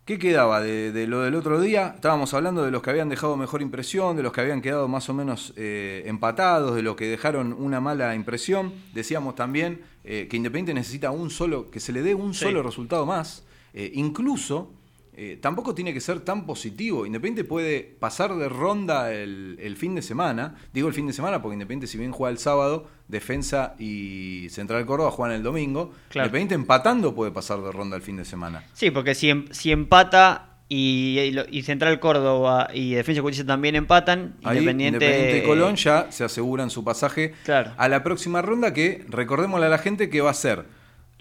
¿Qué quedaba de, lo del otro día? Estábamos hablando de los que habían dejado mejor impresión, de los que habían quedado más o menos eh, empatados, de los que dejaron una mala impresión. Decíamos también eh, que Independiente necesita un solo, que se le dé un solo resultado más. Eh, incluso eh, tampoco tiene que ser tan positivo. Independiente puede pasar de ronda el, fin de semana. Digo el fin de semana porque Independiente, si bien juega el sábado, Defensa y Central Córdoba juegan el domingo. Independiente empatando puede pasar de ronda el fin de semana. Sí, porque si, em, si empata y, Central Córdoba y Defensa Justicia también empatan, Independiente... y Colón ya se aseguran su pasaje a la próxima ronda que, recordémosle a la gente que va a ser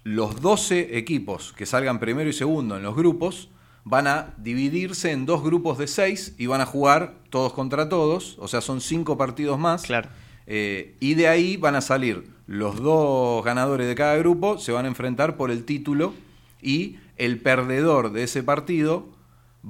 los 12 equipos que salgan primero y segundo en los grupos van a dividirse en dos grupos de seis y van a jugar todos contra todos, o sea, son cinco partidos más. Claro. Eh, y de ahí van a salir los dos ganadores de cada grupo, se van a enfrentar por el título y el perdedor de ese partido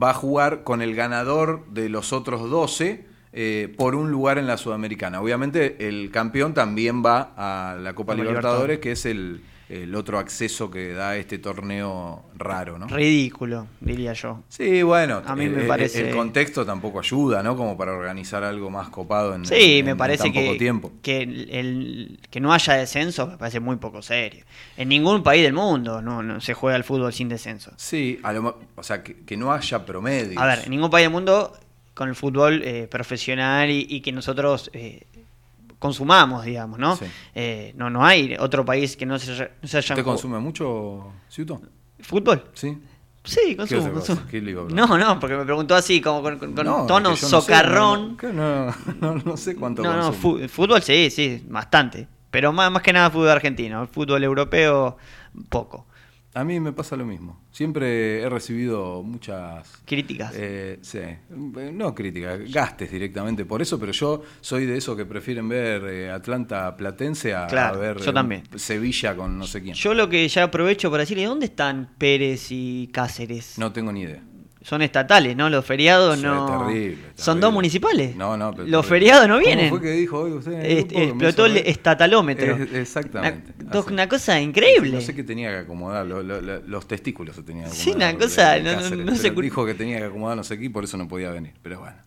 va a jugar con el ganador de los otros 12 eh, por un lugar en la Sudamericana. Obviamente el campeón también va a la Copa Libertadores, que es el, el otro acceso que da este torneo raro, ¿no? Ridículo, diría yo. Sí, bueno, a mí me parece el contexto tampoco ayuda, ¿no? Como para organizar algo más copado en, sí, me parece tan que, poco tiempo. Que el, que no haya descenso me parece muy poco serio. En ningún país del mundo no, se juega el fútbol sin descenso. Sí, o sea, que, no haya promedio. A ver, en ningún país del mundo con el fútbol eh, profesional y, que nosotros eh, consumamos, digamos, ¿no? Eh, no, no hay otro país que no se, haya... ¿Usted consume mucho, Ciuto? ¿Fútbol? Sí. Sí, consumo. no, no, porque me preguntó así, como con, tono socarrón. No, no, no, sé cuánto No, no, fútbol sí, sí, bastante. Pero más, más que nada fútbol argentino. El fútbol europeo, poco. A mí me pasa lo mismo. Siempre he recibido muchas... Críticas. Eh, sí, no críticas, gastes directamente por eso, pero yo soy de esos que prefieren ver eh, Atlanta Platense a, ver yo también. Sevilla con no sé quién. Yo lo que ya aprovecho para decirle, ¿dónde están Pérez y Cáceres? No tengo ni idea son estatales, ¿no? Los feriados no. Terrible, Son dos municipales. No, no. Los feriados no vienen. ¿Cómo fue que dijo hoy usted? explotó el estatalómetro. exactamente. Una, cosa increíble. No sé qué tenía que acomodar. los testículos se tenían que acomodar. Sí, una cosa. No, no, se dijo que tenía que acomodar no sé qué, por eso no podía venir. Pero bueno.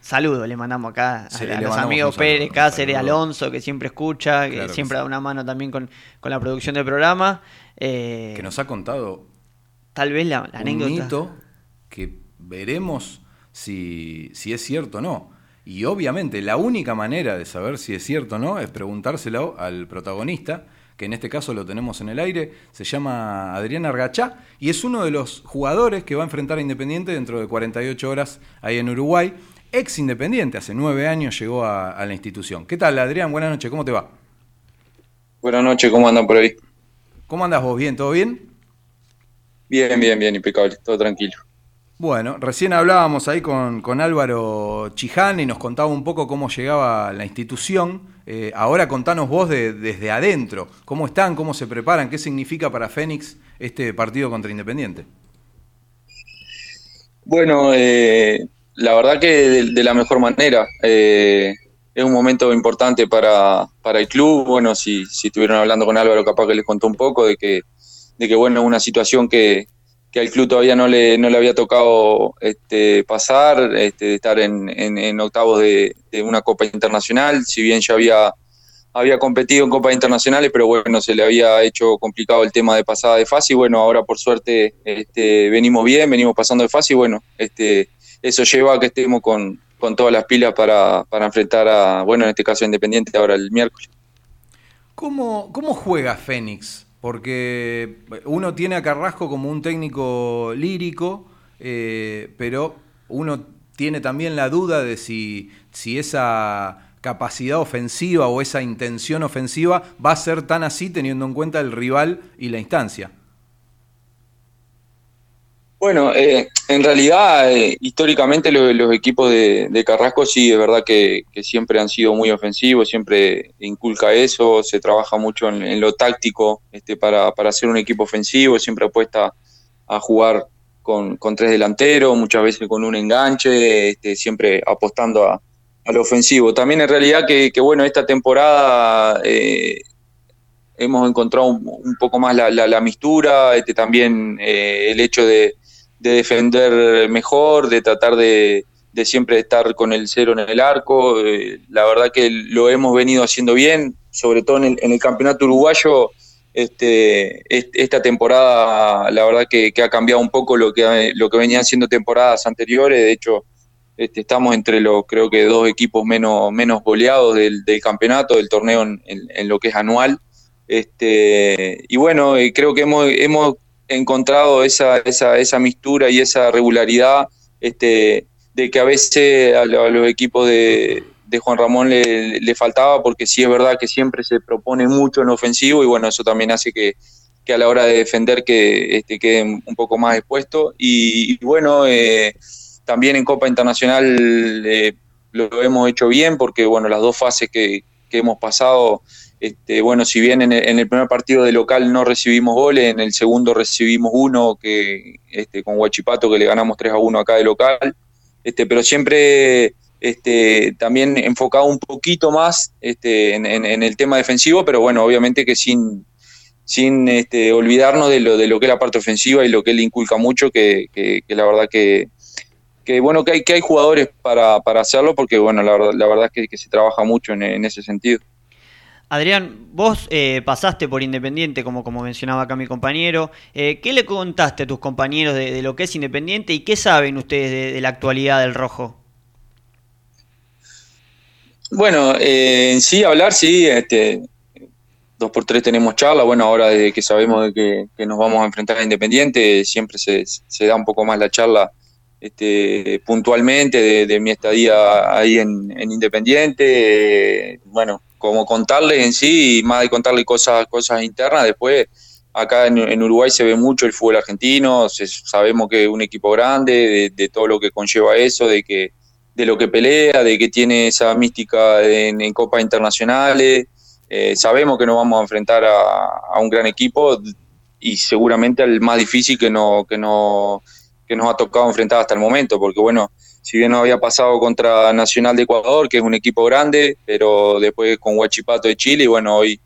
Saludos le mandamos acá a, los amigos Pérez, Cáceres, Alonso, que siempre escucha, que siempre da una mano también con, con la producción del programa. Eh, que nos ha contado. Tal vez la, la anécdota. Que veremos si, si es cierto o no. Y obviamente la única manera de saber si es cierto o no es preguntárselo al protagonista, que en este caso lo tenemos en el aire, se llama Adrián Argachá y es uno de los jugadores que va a enfrentar a Independiente dentro de 48 horas ahí en Uruguay. ex independiente, hace nueve años llegó a, la institución. ¿Qué tal, Adrián? Buenas noches, ¿cómo te va? Buenas noches, ¿cómo andan por ahí? ¿Cómo andas vos? ¿Bien? ¿Todo bien? Bien, bien, bien, impecable, todo tranquilo. Bueno, recién hablábamos ahí con, con Álvaro Chiján y nos contaba un poco cómo llegaba la institución. Eh, ahora contanos vos desde adentro, cómo están, cómo se preparan, qué significa para Fénix este partido contra Independiente. Bueno, eh, la verdad que de, la mejor manera. Eh, es un momento importante para, para el club. Bueno, si, si estuvieron hablando con Álvaro, capaz que les contó un poco de que, de que bueno, es una situación que, que al club todavía no le, no le había tocado este, pasar, este, estar en, en, octavos de, una Copa Internacional, si bien ya había, había competido en Copas Internacionales, pero bueno, se le había hecho complicado el tema de pasada de fase y bueno, ahora por suerte este, venimos bien, venimos pasando de fase y bueno, este, eso lleva a que estemos con, con todas las pilas para, para enfrentar a, bueno, en este caso Independiente ahora el miércoles. ¿Cómo, cómo juega Fénix? Porque uno tiene a Carrasco como un técnico lírico, eh, pero uno tiene también la duda de si, si esa capacidad ofensiva o esa intención ofensiva va a ser tan así teniendo en cuenta el rival y la instancia. Bueno, eh, en realidad, eh, históricamente los equipos de, Carrasco sí, es verdad que, siempre han sido muy ofensivos, siempre inculca eso, se trabaja mucho en, lo táctico este, para, para hacer un equipo ofensivo, siempre apuesta a jugar con, tres delanteros, muchas veces con un enganche, este, siempre apostando a, lo ofensivo. También en realidad que, bueno, esta temporada eh, hemos encontrado un, poco más la, la, mistura, este, también el hecho de de defender mejor, de tratar de, siempre estar con el cero en el arco. Eh, la verdad que lo hemos venido haciendo bien, sobre todo en el, campeonato uruguayo. Este, esta temporada, la verdad que, ha cambiado un poco lo que, lo que venían siendo temporadas anteriores. De hecho, este, estamos entre los, creo que, dos equipos menos, menos goleados del, campeonato, del torneo en, lo que es anual. Este, y bueno, eh, creo que hemos, hemos encontrado esa, esa, esa mistura y esa regularidad este, de que a veces a, los equipos de, Juan Ramón le, faltaba, porque sí es verdad que siempre se propone mucho en ofensivo y bueno, eso también hace que, a la hora de defender que este, quede un poco más expuesto. Y, bueno, eh, también en Copa Internacional eh, lo hemos hecho bien, porque bueno, las dos fases que, que hemos pasado este, bueno, si bien en el, primer partido de local no recibimos goles, en el segundo recibimos uno que este, con Huachipato que le ganamos 3 a 1 acá de local, este, pero siempre este, también enfocado un poquito más este, en, el tema defensivo, pero bueno, obviamente que sin, sin este, olvidarnos de lo, de lo que es la parte ofensiva y lo que él inculca mucho, que, la verdad que, que bueno que hay, que hay jugadores para, hacerlo, porque bueno, la la verdad es que, se trabaja mucho en ese sentido. Adrián, vos eh, pasaste por Independiente, como, como mencionaba acá mi compañero. Eh, ¿Qué le contaste a tus compañeros de, lo que es Independiente y qué saben ustedes de, la actualidad del rojo? Bueno, eh, en sí, hablar, sí, este, dos por tres tenemos charla. Bueno, ahora desde que sabemos de que, nos vamos a enfrentar a Independiente, siempre se, da un poco más la charla este, puntualmente de, mi estadía ahí en Independiente. bueno, como contarle en sí, y más de contarle cosas, cosas internas, después acá en, Uruguay se ve mucho el fútbol argentino, sabemos que es un equipo grande, de, todo lo que conlleva eso, de que de lo que pelea, de que tiene esa mística en, copas internacionales, eh, sabemos que nos vamos a enfrentar a, un gran equipo y seguramente al más difícil que, no, que, no, que nos ha tocado enfrentar hasta el momento, porque bueno, si bien no había pasado contra Nacional de Ecuador, que es un equipo grande, pero después con Huachipato de Chile, y bueno, hoy,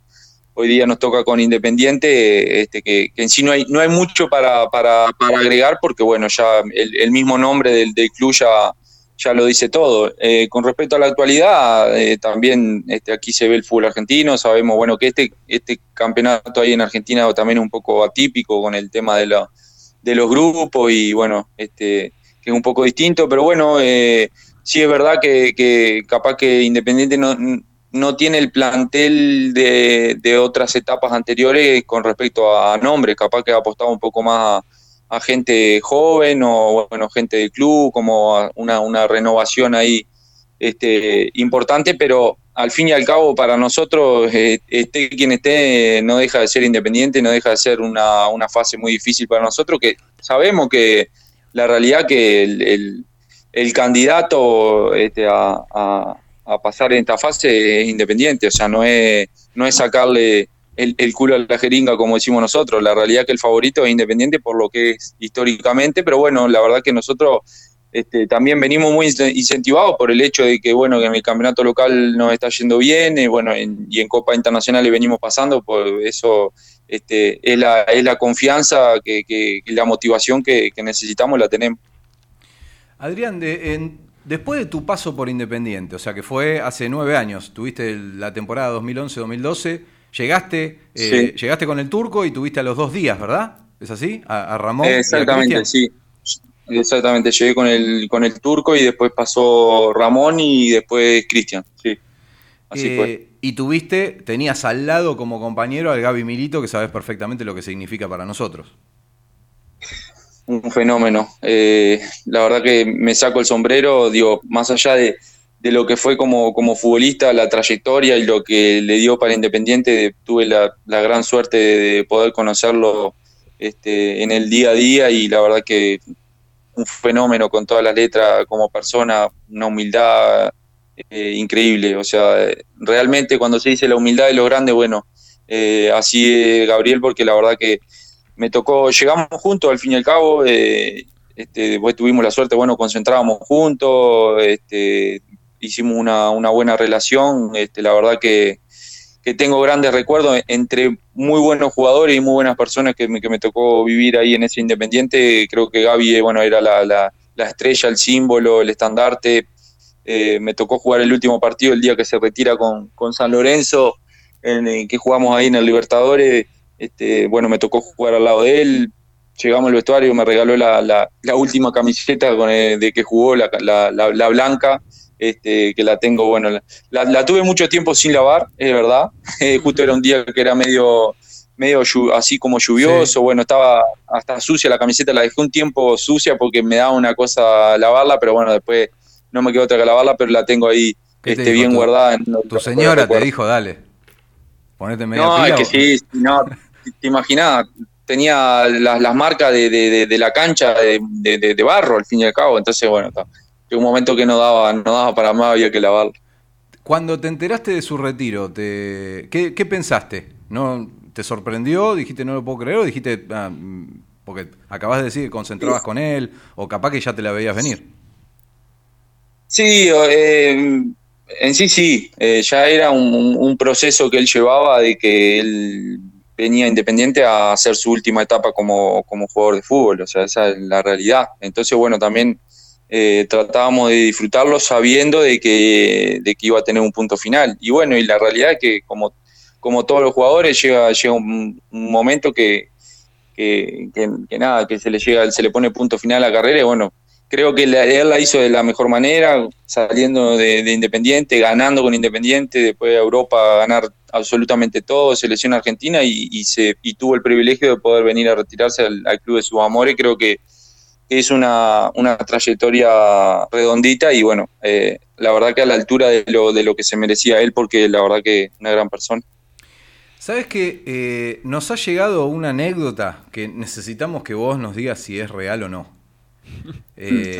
hoy día nos toca con Independiente, este, que, en sí no hay, no hay mucho para, para, agregar, porque bueno, ya el, mismo nombre del, del, club ya, ya lo dice todo. Eh, con respecto a la actualidad, eh, también este, aquí se ve el fútbol argentino, sabemos bueno que este, este campeonato ahí en Argentina también es un poco atípico con el tema de, la, de los grupos y bueno, este es un poco distinto, pero bueno, eh, sí es verdad que, capaz que Independiente no, no tiene el plantel de, otras etapas anteriores con respecto a nombres, capaz que ha apostado un poco más a gente joven o bueno, gente del club, como una, una renovación ahí este, importante, pero al fin y al cabo para nosotros, eh, esté quien esté, no deja de ser independiente, no deja de ser una, una fase muy difícil para nosotros, que sabemos que la realidad que el, el, candidato este, a, pasar en esta fase es independiente, o sea, no es, no es sacarle el, culo a la jeringa, como decimos nosotros. La realidad que el favorito es Independiente por lo que es históricamente, pero bueno, la verdad que nosotros este, también venimos muy incentivados por el hecho de que, bueno, que en el campeonato local nos está yendo bien, y bueno, y en Copa Internacional le venimos pasando, por eso este, es, la, es la confianza que, que, la motivación que, necesitamos la tenemos. Adrián, de, después de tu paso por Independiente, o sea que fue hace nueve años, tuviste la temporada 2011-2012, Llegaste, eh, llegaste con el turco y tuviste a los dos días, ¿verdad? ¿Es así? A, Ramón. Exactamente, sí. Exactamente, llegué con el, con el turco y después pasó Ramón y después Cristian. Sí. Así fue. Eh, y tuviste, tenías al lado como compañero al Gaby Milito, que sabes perfectamente lo que significa para nosotros. Un fenómeno. Eh, la verdad que me saco el sombrero, digo, más allá de, de lo que fue como, como futbolista, la trayectoria y lo que le dio para Independiente, tuve la, gran suerte de, poder conocerlo este, en el día a día y la verdad que un fenómeno con todas las letras como persona, una humildad eh, increíble. O sea, realmente cuando se dice la humildad de los grandes, bueno, eh, así Gabriel, porque la verdad que me tocó, llegamos juntos al fin y al cabo, eh, este, después tuvimos la suerte, bueno, concentrábamos juntos, este, hicimos una, buena relación, este, la verdad que, tengo grandes recuerdos entre muy buenos jugadores y muy buenas personas que me, tocó vivir ahí en ese Independiente, creo que Gaby eh, bueno, era la, estrella, el símbolo, el estandarte, eh, me tocó jugar el último partido el día que se retira con, con San Lorenzo, en, que jugamos ahí en el Libertadores, este, bueno, me tocó jugar al lado de él, llegamos al vestuario, me regaló la, la, la última camiseta con de que jugó, la, la, blanca, este, que la tengo, bueno, la, tuve mucho tiempo sin lavar, es verdad, eh, justo era un día que era medio, medio así como lluvioso, bueno, estaba hasta sucia la camiseta, la dejé un tiempo sucia porque me daba una cosa lavarla, pero bueno, después no me quedó otra que lavarla, pero la tengo ahí este, bien guardada. En tu señora te dijo, dale, ponete media No, es que sí, no, te, imaginás, tenía las, las marcas de, de, de, la cancha de, barro, al fin y al cabo, entonces bueno, está un momento que no daba, no daba para más, había que lavarlo. Cuando te enteraste de su retiro, te, ¿qué, pensaste? ¿No, ¿Te sorprendió? ¿Dijiste no lo puedo creer? ¿O dijiste, ah, mm, porque acabas de decir que concentrabas con él, o capaz que ya te la veías venir? Sí, eh, en sí sí, eh, ya era un, proceso que él llevaba de que él venía independiente a hacer su última etapa como, como jugador de fútbol, o sea, esa es la realidad. Entonces, bueno, también eh, tratábamos de disfrutarlo sabiendo de que, de que iba a tener un punto final. Y bueno, y la realidad es que como, como todos los jugadores llega, llega un, momento que, que, nada, que se le llega, se le pone punto final a la carrera y bueno, creo que él la hizo de la mejor manera, saliendo de, Independiente, ganando con Independiente, después de Europa ganar absolutamente todo, selección argentina y, se, y tuvo el privilegio de poder venir a retirarse al, club de sus amores, creo que es una, una trayectoria redondita y bueno, eh, la verdad que a la altura de lo, de lo que se merecía él, porque la verdad que una gran persona. Sabes que eh, nos ha llegado una anécdota que necesitamos que vos nos digas si es real o no. Eh,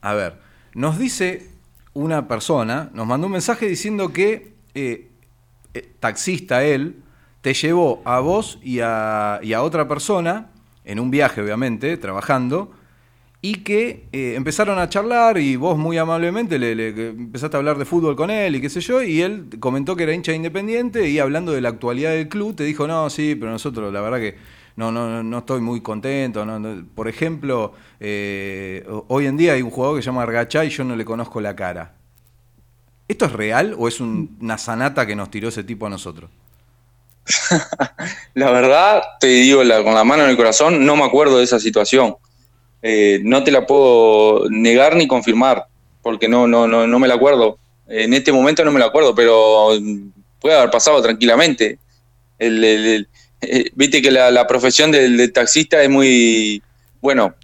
a, ver. nos dice una persona, nos mandó un mensaje diciendo que taxista él te llevó a vos y a, otra persona en un viaje, obviamente, trabajando, y que eh, empezaron a charlar y vos muy amablemente le, empezaste a hablar de fútbol con él y qué sé yo, y él comentó que era hincha independiente y hablando de la actualidad del club te dijo, no, sí, pero nosotros la verdad que no, no, no estoy muy contento. Por ejemplo, eh, hoy en día hay un jugador que se llama Argachá y yo no le conozco la cara. ¿Esto es real o es una sanata que nos tiró ese tipo a nosotros? la verdad, te digo con la mano en el corazón, no me acuerdo de esa situación. Eh, no te la puedo negar ni confirmar, porque no, no, no, no me la acuerdo. En este momento no me la acuerdo, pero puede haber pasado tranquilamente. El, eh, Viste que la, profesión del, taxista es muy, bueno,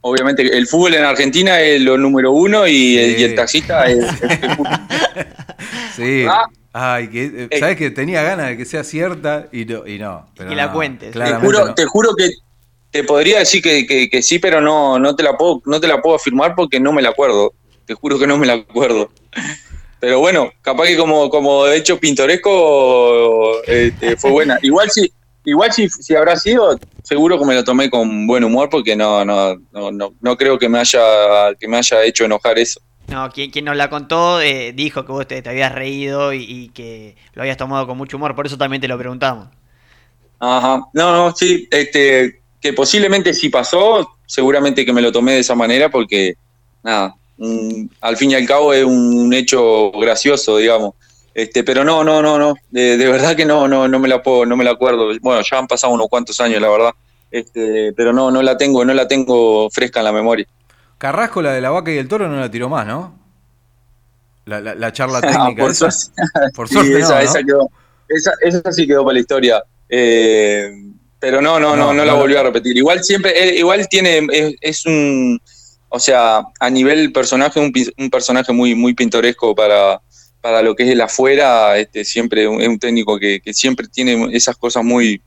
obviamente el fútbol en Argentina es lo número uno y, el, y el taxista es, Sí. ¿Ah? Ay, que, eh, sabes que tenía ganas de que sea cierta y no. Y, no, pero la cuentes. Te juro, te juro que te podría decir que, que, sí, pero no, no, te la puedo, no te la puedo afirmar porque no me la acuerdo. Te juro que no me la acuerdo. Pero bueno, capaz que como, como hecho pintoresco este, fue buena. Igual si, igual si, si habrá sido, seguro que me lo tomé con buen humor porque no, no, no, no, no creo que me haya, que me haya hecho enojar eso. No, quien, quien nos la contó eh, dijo que vos te, habías reído y, que lo habías tomado con mucho humor, por eso también te lo preguntamos. Ajá, no, no, sí, este, que posiblemente si pasó, seguramente que me lo tomé de esa manera porque, nada, al fin y al cabo es un, hecho gracioso, digamos. Este, pero no, no, no, no, de, verdad que no, no, no me la puedo, no me la acuerdo. Bueno, ya han pasado unos cuantos años, la verdad. Este, pero no, no la tengo, no la tengo fresca en la memoria. Carrasco, la de la vaca y el toro, no la tiró más, ¿no? La, la, charla técnica. por, esa. por suerte. esa, esa, quedó, esa, esa, sí quedó para la historia. Eh, pero no, no, no, no, la volvió a repetir. Igual siempre, eh, igual tiene, es, un, o sea, a nivel personaje, un, un, personaje muy, muy pintoresco para, para lo que es el afuera, este, siempre es un técnico que, que siempre tiene esas cosas muy,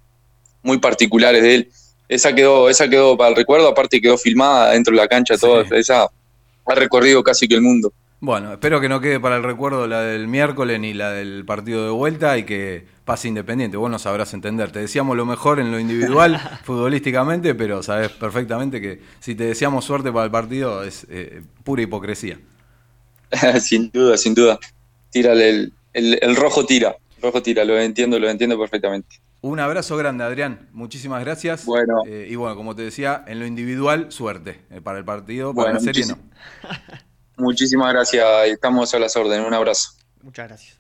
muy particulares de él esa quedó, esa quedó para el recuerdo, aparte quedó filmada dentro de la cancha, todo, esa ha recorrido casi que el mundo. Bueno, espero que no quede para el recuerdo la del miércoles ni la del partido de vuelta y que pase independiente. Vos no sabrás entender. Te decíamos lo mejor en lo individual, futbolísticamente, pero sabes perfectamente que si te deseamos suerte para el partido es eh, pura hipocresía. sin duda, sin duda. Tírale el, el, el rojo tira, rojo tira, lo entiendo, lo entiendo perfectamente. Un abrazo grande, Adrián. Muchísimas gracias. Bueno. Eh, y bueno, como te decía, en lo individual, suerte. Eh, para el partido, para la serie no. Muchísimas gracias. Estamos a las órdenes. Un abrazo. Muchas gracias.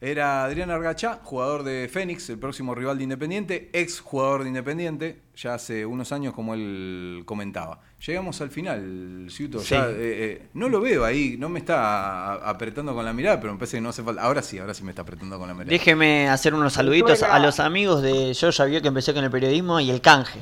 Era Adrián Argacha, jugador de Fénix, el próximo rival de Independiente, ex jugador de Independiente, ya hace unos años como él comentaba. Llegamos al final, Ciuto. Eh, eh, no lo veo ahí, no me está apretando con la mirada, pero me parece que no hace falta. Ahora sí, ahora sí me está apretando con la mirada. Déjeme hacer unos saluditos a los amigos de Yo ya vio que empecé con el periodismo y el canje.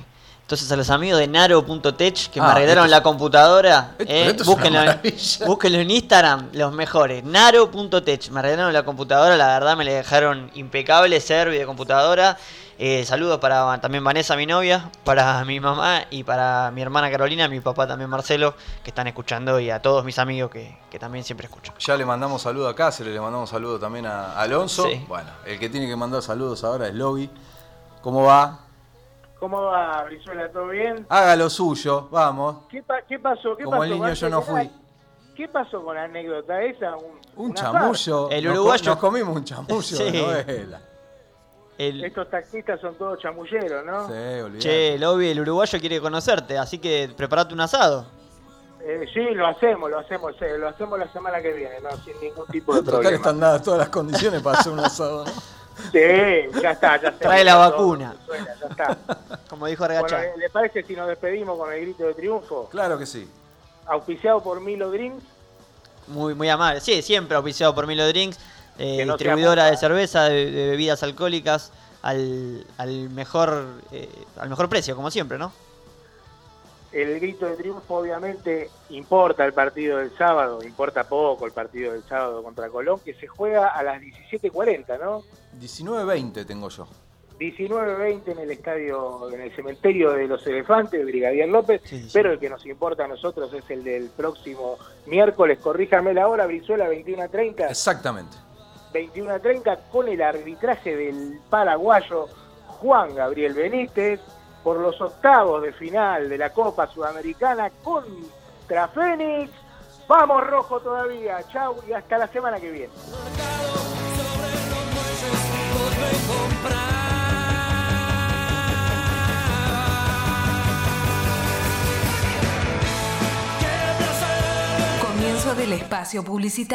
Entonces a los amigos de Naro.tech que me ah, arreglaron la computadora, eh, búsquenlo, en Instagram, los mejores. Naro.tech, me arreglaron la computadora, la verdad me le dejaron impecable, servi de computadora. Eh, saludos para también Vanessa, mi novia, para mi mamá y para mi hermana Carolina, mi papá también Marcelo, que están escuchando y a todos mis amigos que, también siempre escuchan. Ya le mandamos saludos a Cáceres, le mandamos saludos también a Alonso. Bueno, el que tiene que mandar saludos ahora es Lobby. ¿Cómo va? ¿Cómo va, Brizuela? ¿Todo bien? Haga lo suyo, vamos. ¿Qué, pasó? ¿Qué Como el niño yo no fui. ¿Qué pasó con la anécdota esa? Un, chamullo. El uruguayo. Nos, comimos un chamullo sí. El... Estos taxistas son todos chamulleros, ¿no? Sí, olvidate. Che, Lobby, el uruguayo quiere conocerte, así que preparate un asado. Eh, sí, lo hacemos, lo hacemos, eh, lo hacemos la semana que viene, ¿no? Sin ningún tipo de problema. están dadas todas las condiciones para hacer un asado, ¿no? Sí, ya está, ya está. Trae la vacuna. ya está. Como dijo Argacha. Bueno, ¿Le parece si nos despedimos con el grito de triunfo? Claro que sí. Auspiciado por Milo Drinks. Muy, muy amable. Sí, siempre auspiciado por Milo Drinks. Eh, distribuidora de cerveza, de, bebidas alcohólicas, al, al mejor eh, al mejor precio, como siempre, ¿no? El grito de triunfo obviamente importa el partido del sábado, importa poco el partido del sábado contra Colón, que se juega a las 17.40, ¿no? 19.20 tengo yo. 19.20 en el estadio, en el cementerio de los elefantes, Brigadier López, pero el que nos importa a nosotros es el del próximo miércoles, corríjame la hora, Brizuela, 21.30. Exactamente. 21.30 con el arbitraje del paraguayo Juan Gabriel Benítez, por los octavos de final de la Copa Sudamericana contra Fénix. Vamos rojo todavía. Chau y hasta la semana que viene. Comienzo del espacio publicitario.